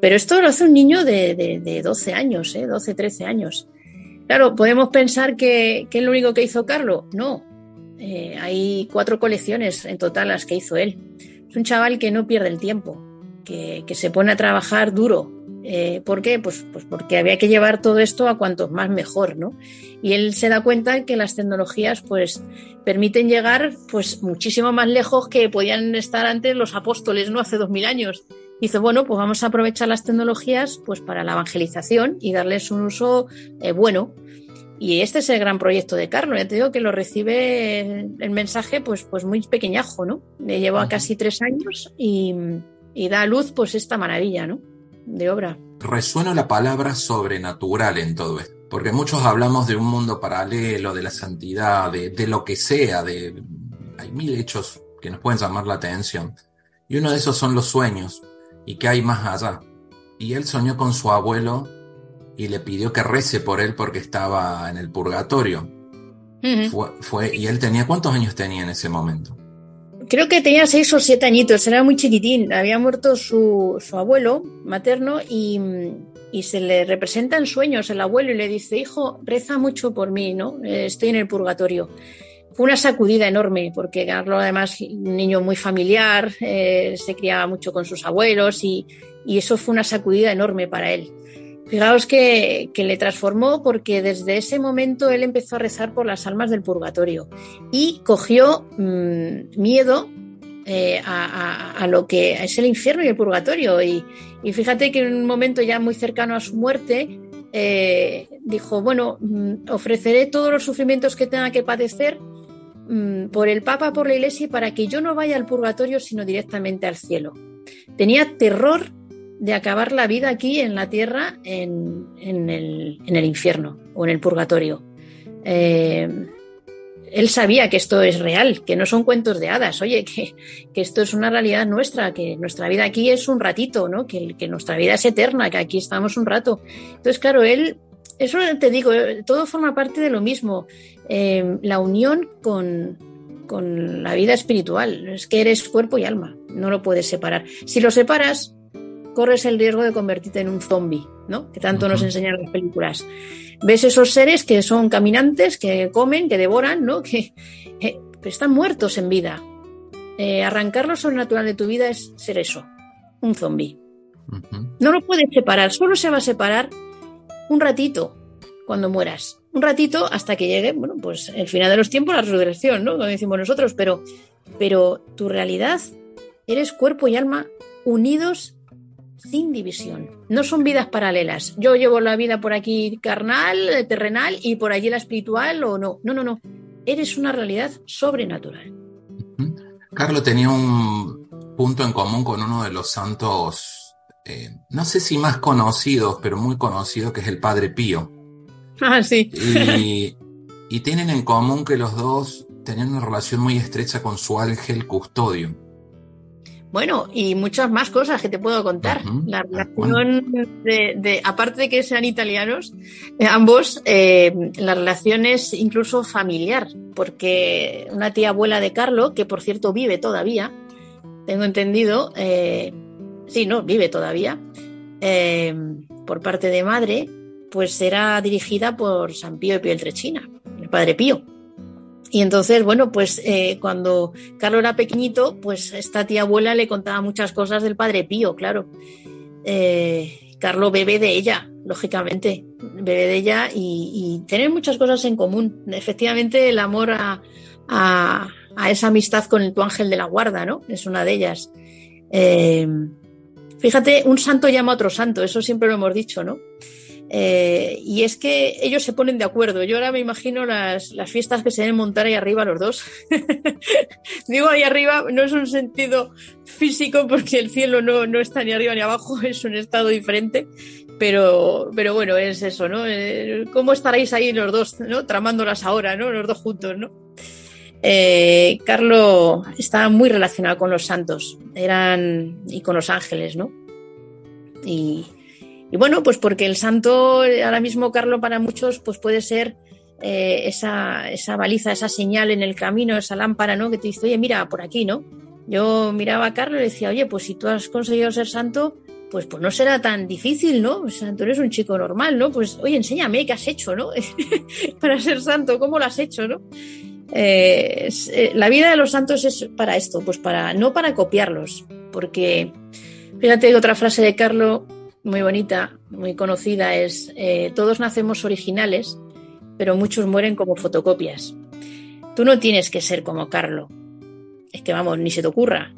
Pero esto lo hace un niño de, 12 años, ¿eh? 12, 13 años. Claro, podemos pensar que, es lo único que hizo Carlos. No, eh, hay cuatro colecciones en total las que hizo él. Es un chaval que no pierde el tiempo que, se pone a trabajar duro. Eh, ¿Por qué? Pues, pues, porque había que llevar todo esto a cuantos más mejor, ¿no? Y él se da cuenta que las tecnologías, pues, permiten llegar, pues, muchísimo más lejos que podían estar antes los apóstoles, ¿no? Hace dos mil años. dice, bueno, pues vamos a aprovechar las tecnologías, pues, para la evangelización y darles un uso eh, bueno. Y este es el gran proyecto de Carlos. Ya te digo que lo recibe el mensaje, pues, pues muy pequeñajo, ¿no? Le llevo a casi tres años y y da a luz pues esta maravilla, ¿no? De obra. Resuena la palabra sobrenatural en todo esto, porque muchos hablamos de un mundo paralelo, de la santidad, de, lo que sea, de hay mil hechos que nos pueden llamar la atención. Y uno de esos son los sueños y qué hay más allá. Y él soñó con su abuelo y le pidió que rece por él porque estaba en el purgatorio. fue, fue, y él tenía, ¿cuántos años tenía en ese momento? Creo que tenía seis o siete añitos, era muy chiquitín. Había muerto su, abuelo materno y, se le representa en sueños el abuelo y le dice, hijo, reza mucho por mí, ¿no? Eh, estoy en el purgatorio. Fue una sacudida enorme, porque Carlos, además, un niño muy familiar, eh, se criaba mucho con sus abuelos y, y eso fue una sacudida enorme para él. Fijaos que, le transformó porque desde ese momento él empezó a rezar por las almas del purgatorio y cogió mm, miedo eh, a, lo que es el infierno y el purgatorio. Y, fíjate que en un momento ya muy cercano a su muerte, eh, dijo, bueno, mm, ofreceré todos los sufrimientos que tenga que padecer mm, por el Papa, por la Iglesia, para que yo no vaya al purgatorio, sino directamente al cielo. Tenía terror de acabar la vida aquí en la tierra, en, el, infierno o en el purgatorio. Eh, él sabía que esto es real, que no son cuentos de hadas, oye, que, esto es una realidad nuestra, que nuestra vida aquí es un ratito, ¿no? que, que nuestra vida es eterna, que aquí estamos un rato. Entonces, claro, él, eso te digo, todo forma parte de lo mismo, eh, la unión con, con la vida espiritual, es que eres cuerpo y alma, no lo puedes separar. Si lo separas, corres el riesgo de convertirte en un zombie, ¿no? Que tanto nos enseñan las películas. Ves esos seres que son caminantes, que comen, que devoran, ¿no? Que, están muertos en vida. Eh, arrancar lo sobrenatural de tu vida es ser eso, un zombie. No lo puedes separar, solo se va a separar un ratito cuando mueras. Un ratito hasta que llegue, bueno, pues el final de los tiempos, la resurrección, ¿no? Como decimos nosotros, pero, pero tu realidad, eres cuerpo y alma unidos sin división. No son vidas paralelas. Yo llevo la vida por aquí carnal, terrenal y por allí la espiritual o no. No, no, no. Eres una realidad sobrenatural. Carlos tenía un punto en común con uno de los santos, eh, no sé si más conocidos, pero muy conocido, que es el Padre Pío. Ah, sí. Y, y tienen en común que los dos tenían una relación muy estrecha con su ángel custodio. Bueno, y muchas más cosas que te puedo contar. La relación de, aparte de que sean italianos, eh, ambos, eh, la relación es incluso familiar, porque una tía abuela de Carlo, que por cierto vive todavía, tengo entendido, eh, sí, no, vive todavía, por parte de madre, pues era dirigida por San Pío de Pietrelcina, el padre Pío. Y entonces, bueno, pues eh, cuando Carlos era pequeñito, pues esta tía abuela le contaba muchas cosas del padre Pío, claro. Eh, Carlos bebe de ella, lógicamente, bebe de ella y, y, tener muchas cosas en común. Efectivamente, el amor a, a, esa amistad con tu ángel de la guarda, ¿no? Es una de ellas. Eh, fíjate, un santo llama a otro santo, eso siempre lo hemos dicho, ¿no? Eh, y es que ellos se ponen de acuerdo. Yo ahora me imagino las, las fiestas que se deben montar ahí arriba los dos. Digo ahí arriba, no es un sentido físico porque el cielo no, no, está ni arriba ni abajo, es un estado diferente. Pero, pero bueno, es eso, ¿no? Eh, ¿Cómo estaréis ahí los dos, ¿no? Tramándolas ahora, ¿no? Los dos juntos, ¿no? Eh, Carlos estaba muy relacionado con los santos, eran y con los ángeles, ¿no? Y, y bueno, pues porque el santo, ahora mismo, Carlos, para muchos, pues puede ser eh, esa, esa, baliza, esa señal en el camino, esa lámpara, ¿no? Que te dice, oye, mira, por aquí, ¿no? Yo miraba a Carlos y decía, oye, pues si tú has conseguido ser santo, pues, pues no será tan difícil, ¿no? O sea, tú eres un chico normal, ¿no? Pues, oye, enséñame qué has hecho, ¿no? para ser santo, ¿cómo lo has hecho, ¿no? Eh, eh, la vida de los santos es para esto, pues para, no para copiarlos, porque, fíjate otra frase de Carlos muy bonita, muy conocida, es eh, todos nacemos originales, pero muchos mueren como fotocopias. Tú no tienes que ser como Carlo. Es que vamos, ni se te ocurra.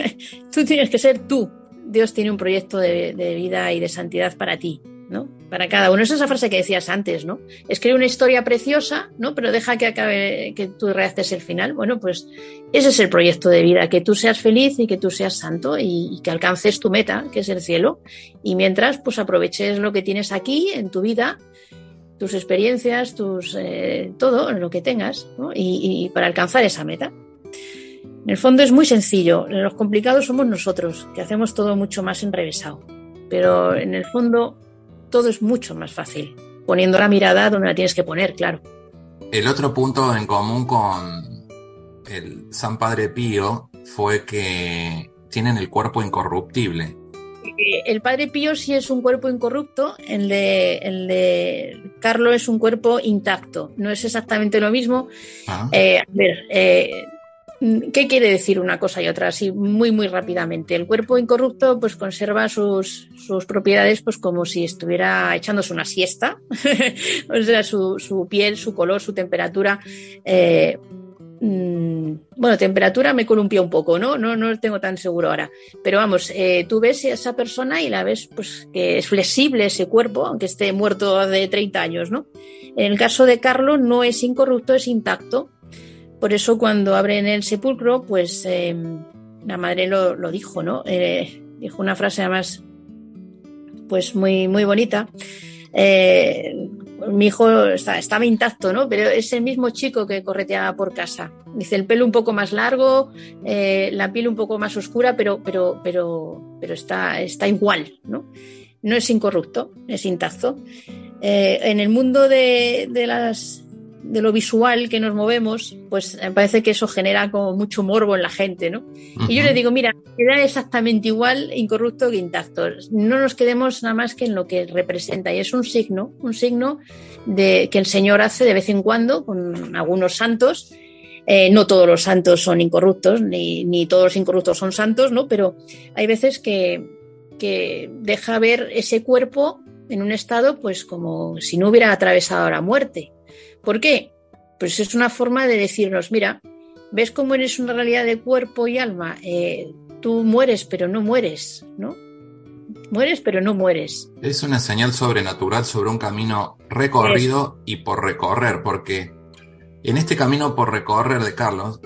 tú tienes que ser tú. Dios tiene un proyecto de, de vida y de santidad para ti. ¿No? Para cada uno. Es esa frase que decías antes, ¿no? Escribe una historia preciosa, ¿no? Pero deja que acabe, que tú rehaces el final. Bueno, pues ese es el proyecto de vida, que tú seas feliz y que tú seas santo y, que alcances tu meta, que es el cielo. Y mientras, pues aproveches lo que tienes aquí en tu vida, tus experiencias, tus eh, todo, lo que tengas, ¿no? y, y para alcanzar esa meta. En el fondo es muy sencillo. Los complicados somos nosotros, que hacemos todo mucho más enrevesado. Pero en el fondo todo es mucho más fácil, poniendo la mirada donde la tienes que poner, claro. El otro punto en común con el San Padre Pío fue que tienen el cuerpo incorruptible. Eh, el Padre Pío sí es un cuerpo incorrupto, el de, el de Carlos es un cuerpo intacto. No es exactamente lo mismo. Ah. Eh, a ver, eh, ¿Qué quiere decir una cosa y otra? Así muy, muy rápidamente. El cuerpo incorrupto pues conserva sus, sus propiedades pues como si estuviera echándose una siesta. o sea, su, su, piel, su color, su temperatura. Eh, mm, bueno, temperatura me columpia un poco, ¿no? No, no lo tengo tan seguro ahora. Pero vamos, eh, tú ves a esa persona y la ves pues que es flexible ese cuerpo, aunque esté muerto de 30 años, ¿no? En el caso de Carlos no es incorrupto, es intacto por eso cuando abren el sepulcro, pues eh, la madre lo, dijo, ¿no? Eh, dijo una frase además, pues muy, muy bonita. Eh, mi hijo estaba intacto, ¿no? Pero es el mismo chico que correteaba por casa. Dice, el pelo un poco más largo, eh, la piel un poco más oscura, pero, pero, pero, pero está, está igual, ¿no? No es incorrupto, es intacto. En el mundo de, de las de lo visual que nos movemos, pues me parece que eso genera como mucho morbo en la gente, ¿no? Y yo le digo, mira, queda exactamente igual incorrupto que intacto. No nos quedemos nada más que en lo que representa. Y es un signo, un signo de que el Señor hace de vez en cuando con algunos santos. Eh, no todos los santos son incorruptos, ni, ni, todos los incorruptos son santos, ¿no? Pero hay veces que, que deja ver ese cuerpo en un estado, pues como si no hubiera atravesado la muerte. ¿Por qué? Pues es una forma de decirnos, mira, ¿ves cómo eres una realidad de cuerpo y alma? Eh, tú mueres, pero no mueres, ¿no? Mueres, pero no mueres. Es una señal sobrenatural sobre un camino recorrido es. y por recorrer, porque en este camino por recorrer de Carlos,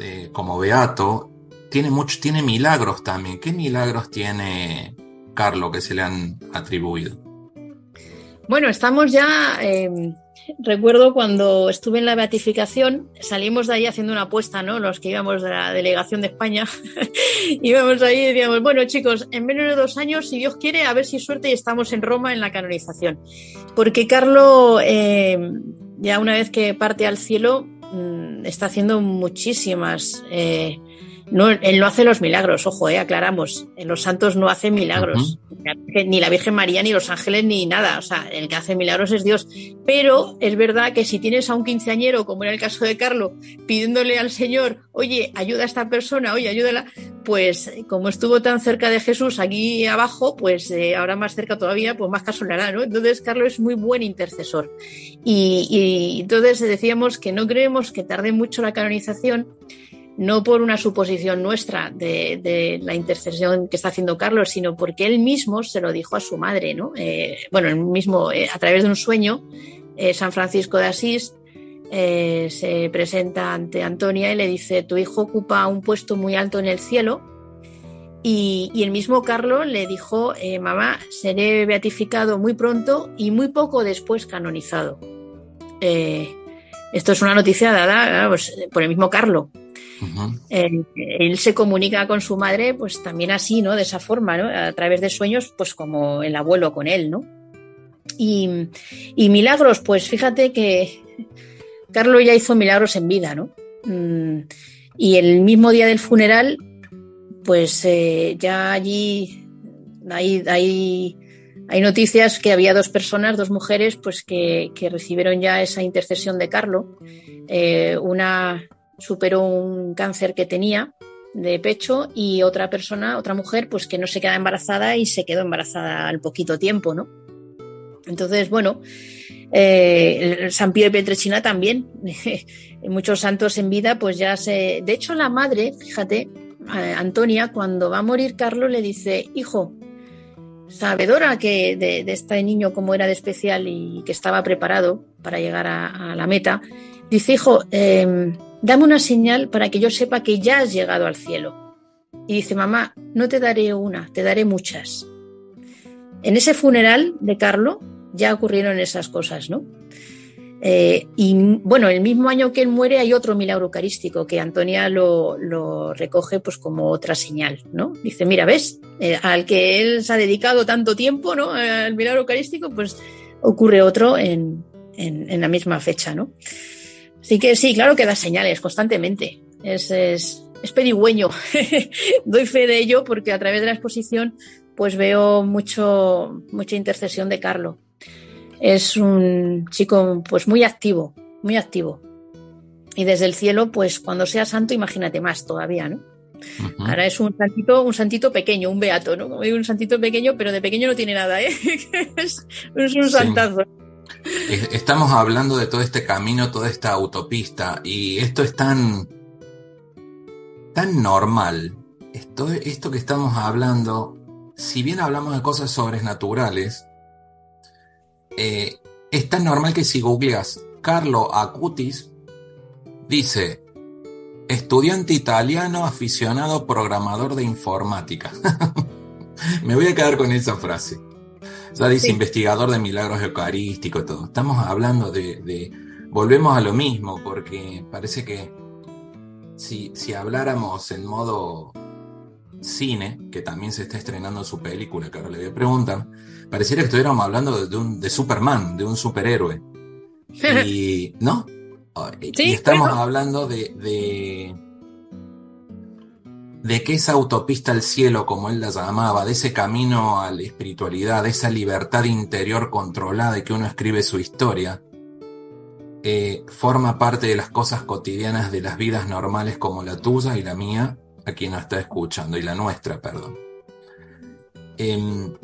eh, como Beato, tiene, mucho, tiene milagros también. ¿Qué milagros tiene Carlos que se le han atribuido? Bueno, estamos ya... Eh recuerdo cuando estuve en la beatificación, salimos de ahí haciendo una apuesta, ¿no? Los que íbamos de la delegación de España, íbamos ahí y decíamos, bueno chicos, en menos de dos años, si Dios quiere, a ver si suerte y estamos en Roma en la canonización. Porque Carlo, eh, ya una vez que parte al cielo, mmm, está haciendo muchísimas... Eh, No, él no hace los milagros, ojo, eh, aclaramos. Los santos no hacen milagros. Ni la Virgen María, ni los ángeles, ni nada. O sea, el que hace milagros es Dios. Pero es verdad que si tienes a un quinceañero, como era el caso de Carlos, pidiéndole al Señor, oye, ayuda a esta persona, oye, ayúdala, pues como estuvo tan cerca de Jesús aquí abajo, pues eh, ahora más cerca todavía, pues más caso le hará, ¿no? Entonces, Carlos es muy buen intercesor. Y, y entonces decíamos que no creemos que tarde mucho la canonización no por una suposición nuestra de, la intercesión que está haciendo Carlos, sino porque él mismo se lo dijo a su madre, ¿no? Eh, bueno, él mismo, eh, a través de un sueño, eh, San Francisco de Asís se presenta ante Antonia y le dice, tu hijo ocupa un puesto muy alto en el cielo. Y, y el mismo Carlos le dijo, mamá, seré beatificado muy pronto y muy poco después canonizado. Esto es una noticia dada pues, por el mismo Carlos. Eh, él se comunica con su madre, pues también así, ¿no? De esa forma, ¿no? A través de sueños, pues como el abuelo con él, ¿no? Y, milagros, pues fíjate que Carlos ya hizo milagros en vida, ¿no? Mm, y el mismo día del funeral, pues eh, ya allí hay, hay, hay, noticias que había dos personas, dos mujeres, pues que, recibieron ya esa intercesión de Carlos. Eh, una superó un cáncer que tenía de pecho y otra persona, otra mujer, pues que no se queda embarazada y se quedó embarazada al poquito tiempo, ¿no? Entonces, bueno, eh, San Pío de Pietrechina también, muchos santos en vida, pues ya se... De hecho, la madre, fíjate, Antonia, cuando va a morir Carlos, le dice, hijo, sabedora que de, este niño como era de especial y que estaba preparado para llegar a, la meta, dice, hijo, eh, dame una señal para que yo sepa que ya has llegado al cielo. Y dice, mamá, no te daré una, te daré muchas. En ese funeral de Carlo ya ocurrieron esas cosas, ¿no? Eh, y bueno, el mismo año que él muere hay otro milagro eucarístico que Antonia lo, recoge pues como otra señal, ¿no? Dice, mira, ¿ves? Eh, al que él se ha dedicado tanto tiempo, ¿no? Al milagro eucarístico, pues ocurre otro en, en la misma fecha, ¿no? Así que sí, claro que da señales constantemente. Es, es, pedigüeño. Doy fe de ello porque a través de la exposición pues veo mucho, mucha intercesión de Carlo. Es un chico pues muy activo, muy activo. Y desde el cielo, pues cuando sea santo, imagínate más todavía, ¿no? Ahora es un santito, un santito pequeño, un beato, ¿no? Como digo, un santito pequeño, pero de pequeño no tiene nada, ¿eh? es, un santazo. Estamos hablando de todo este camino, toda esta autopista, y esto es tan, tan normal. Esto, esto que estamos hablando, si bien hablamos de cosas sobrenaturales, eh, es tan normal que si googleas Carlo Acutis, dice, estudiante italiano aficionado programador de informática. Me voy a quedar con esa frase. Ya dice investigador de milagros eucarísticos y todo. Estamos hablando de, Volvemos a lo mismo, porque parece que si, si habláramos en modo cine, que también se está estrenando su película, que ahora le voy a preguntar, pareciera que estuviéramos hablando de, un, de Superman, de un superhéroe. Y, ¿no? y estamos hablando de, de que esa autopista al cielo, como él la llamaba, de ese camino a la espiritualidad, de esa libertad interior controlada y que uno escribe su historia, eh, forma parte de las cosas cotidianas de las vidas normales como la tuya y la mía, a quien nos está escuchando, y la nuestra, perdón. Em,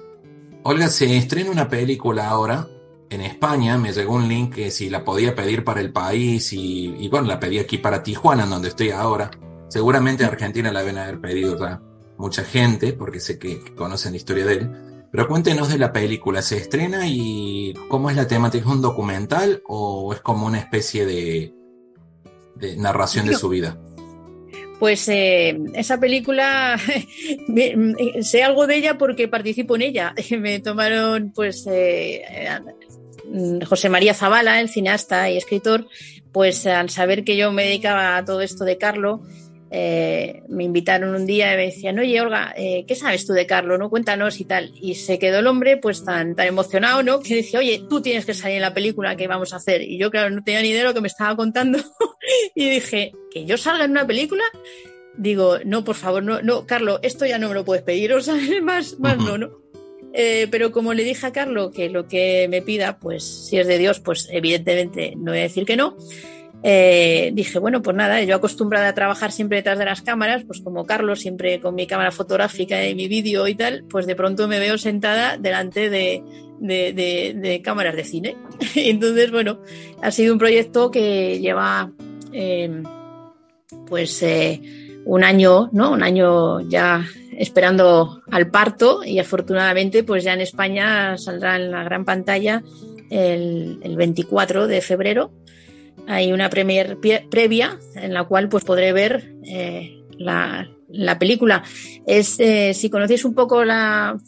Olga, se estrena una película ahora en España, me llegó un link que si la podía pedir para el país y, y bueno, la pedí aquí para Tijuana, en donde estoy ahora. Seguramente en Argentina la deben haber pedido ya mucha gente, porque sé que, conocen la historia de él. Pero cuéntenos de la película, ¿se estrena y cómo es la temática? ¿Es un documental o es como una especie de, narración de su vida? Pues eh, esa película, sé algo de ella porque participo en ella. Me tomaron, pues, eh, José María Zavala, el cineasta y escritor, pues al saber que yo me dedicaba a todo esto de Carlo, eh, me invitaron un día y me decían, oye, Olga, eh, ¿qué sabes tú de Carlos? ¿no? Cuéntanos y tal. Y se quedó el hombre pues tan, tan emocionado, ¿no? Que decía, oye, tú tienes que salir en la película que vamos a hacer. Y yo, claro, no tenía ni idea de lo que me estaba contando. y dije, ¿que yo salga en una película? digo, no, por favor, no, no, Carlos, esto ya no me lo puedes pedir, o sea, más, más no, ¿no? Eh, pero como le dije a Carlos que lo que me pida, pues si es de Dios, pues evidentemente no voy a decir que no. Eh, dije, bueno, pues nada, yo acostumbrada a trabajar siempre detrás de las cámaras, pues como Carlos, siempre con mi cámara fotográfica y mi vídeo y tal, pues de pronto me veo sentada delante de, cámaras de cine. Entonces, bueno, ha sido un proyecto que lleva eh, pues un año, ¿no? Un año ya esperando al parto y afortunadamente pues ya en España saldrá en la gran pantalla el, 24 de febrero. Hay una premier previa en la cual pues podré ver eh, la, película. Es, eh, si conocéis un poco la,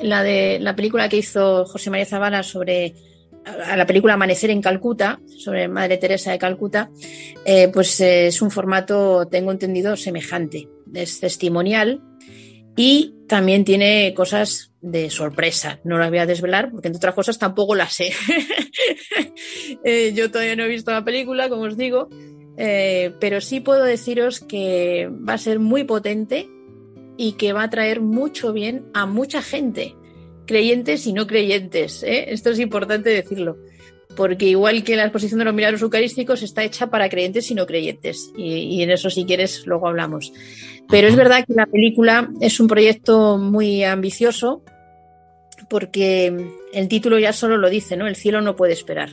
de, la película que hizo José María Zavala sobre la película Amanecer en Calcuta, sobre Madre Teresa de Calcuta, eh, pues es un formato, tengo entendido, semejante. Es testimonial, y también tiene cosas de sorpresa. No las voy a desvelar porque, entre otras cosas, tampoco las sé. Eh, yo todavía no he visto la película, como os digo, eh, pero sí puedo deciros que va a ser muy potente y que va a traer mucho bien a mucha gente, creyentes y no creyentes. ¿eh? Esto es importante decirlo porque igual que la exposición de los milagros eucarísticos está hecha para creyentes y no creyentes, y, en eso si quieres luego hablamos. Pero es verdad que la película es un proyecto muy ambicioso, porque el título ya solo lo dice, ¿no? El cielo no puede esperar.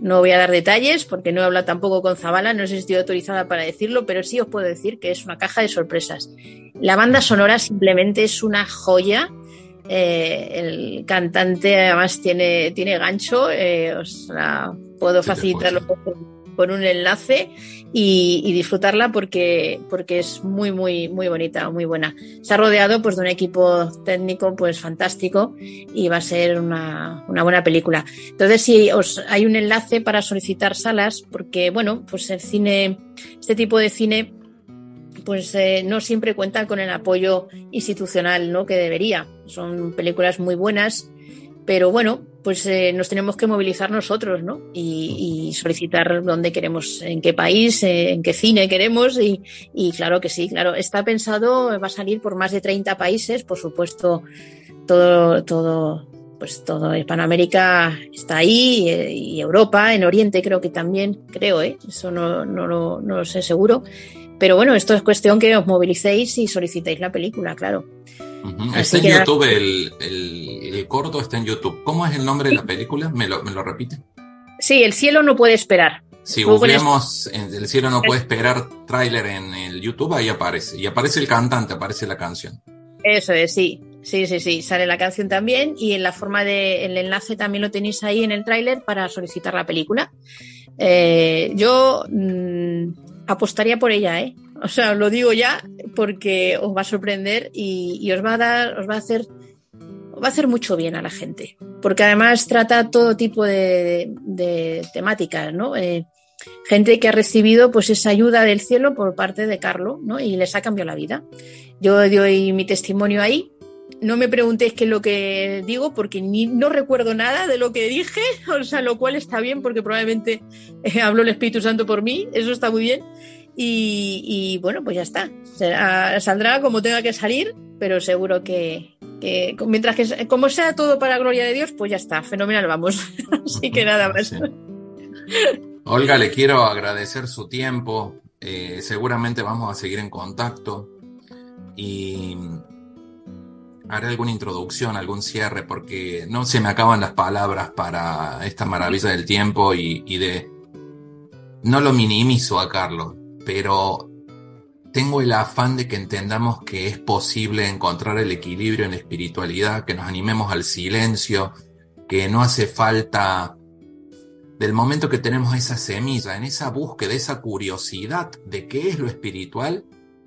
No voy a dar detalles porque no he hablado tampoco con Zabala, no sé si estoy autorizada para decirlo, pero sí os puedo decir que es una caja de sorpresas. La banda sonora simplemente es una joya eh, el cantante además tiene, tiene gancho, eh, os la puedo facilitarlo con un enlace y, disfrutarla porque, porque es muy, muy, muy bonita, muy buena. Se ha rodeado pues, de un equipo técnico pues, fantástico y va a ser una, una buena película. Entonces, si os, hay un enlace para solicitar salas, porque bueno, pues el cine, este tipo de cine pues eh, no siempre cuentan con el apoyo institucional ¿no? que debería. Son películas muy buenas, pero bueno, pues eh, nos tenemos que movilizar nosotros ¿no? y, solicitar dónde queremos, en qué país, eh, en qué cine queremos y, y, claro que sí, claro, está pensado, va a salir por más de 30 países, por supuesto, todo, todo, pues todo Hispanoamérica está ahí y Europa, en Oriente creo que también, creo, ¿eh? eso no, no, no, no lo sé seguro. Pero bueno, esto es cuestión que os movilicéis y solicitéis la película, claro. Está en YouTube, el, el, corto está en YouTube. ¿Cómo es el nombre de la película? ¿Me lo, me lo repite? Sí, El cielo no puede esperar. Si googleamos El cielo no puede esperar tráiler en el YouTube, ahí aparece. Y aparece el cantante, aparece la canción. Eso es, sí. Sí, sí, sí. Sale la canción también y en la forma de. El enlace también lo tenéis ahí en el tráiler para solicitar la película. Eh, yo mm, apostaría por ella, ¿eh? O sea, lo digo ya porque os va a sorprender y, os va a dar, os va a hacer, va a hacer mucho bien a la gente. Porque además trata todo tipo de, temáticas, ¿no? Eh, gente que ha recibido pues esa ayuda del cielo por parte de Carlos, ¿no? Y les ha cambiado la vida. Yo doy mi testimonio ahí no me preguntéis qué es lo que digo porque ni, no recuerdo nada de lo que dije, o sea, lo cual está bien porque probablemente eh, habló el Espíritu Santo por mí, eso está muy bien. Y, bueno, pues ya está. saldrá como tenga que salir, pero seguro que, mientras que como sea todo para gloria de Dios, pues ya está, fenomenal, vamos. Así que nada más. Olga, le quiero agradecer su tiempo. Eh, seguramente vamos a seguir en contacto. Y haré alguna introducción, algún cierre, porque no se me acaban las palabras para esta maravilla del tiempo y, de... No lo minimizo a Carlos, pero tengo el afán de que entendamos que es posible encontrar el equilibrio en la espiritualidad, que nos animemos al silencio, que no hace falta del momento que tenemos esa semilla, en esa búsqueda, esa curiosidad de qué es lo espiritual,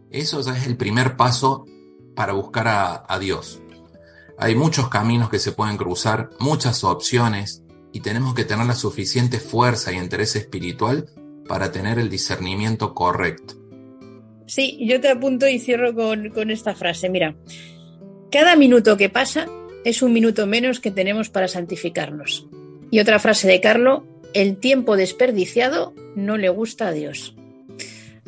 eso ya es el primer paso para buscar a, Dios. Hay muchos caminos que se pueden cruzar, muchas opciones, y tenemos que tener la suficiente fuerza y interés espiritual para tener el discernimiento correcto. Sí, yo te apunto y cierro con, con esta frase. Mira, cada minuto que pasa es un minuto menos que tenemos para santificarnos. Y otra frase de Carlo, el tiempo desperdiciado no le gusta a Dios.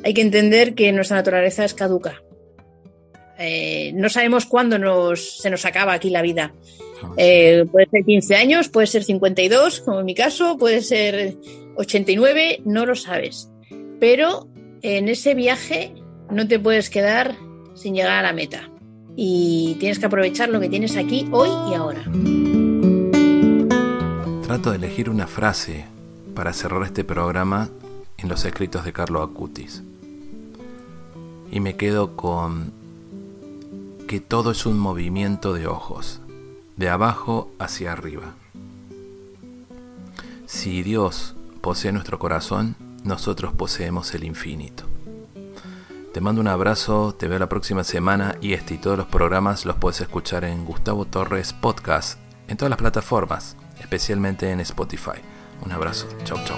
hay que entender que nuestra naturaleza es caduca. Eh, no sabemos cuándo se nos acaba aquí la vida. Ah, eh, puede ser 15 años, puede ser 52, como en mi caso, puede ser 89, no lo sabes. Pero en ese viaje no te puedes quedar sin llegar a la meta. Y tienes que aprovechar lo que tienes aquí, hoy y ahora. Trato de elegir una frase para cerrar este programa en los escritos de Carlo Acutis. Y me quedo con que todo es un movimiento de ojos, de abajo hacia arriba. Si Dios posee nuestro corazón, nosotros poseemos el infinito. Te mando un abrazo, te veo la próxima semana y este y todos los programas los puedes escuchar en Gustavo Torres Podcast, en todas las plataformas, especialmente en Spotify. Un abrazo, chau chau.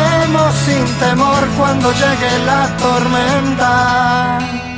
Bailaremos sin temor cuando llegue la tormenta.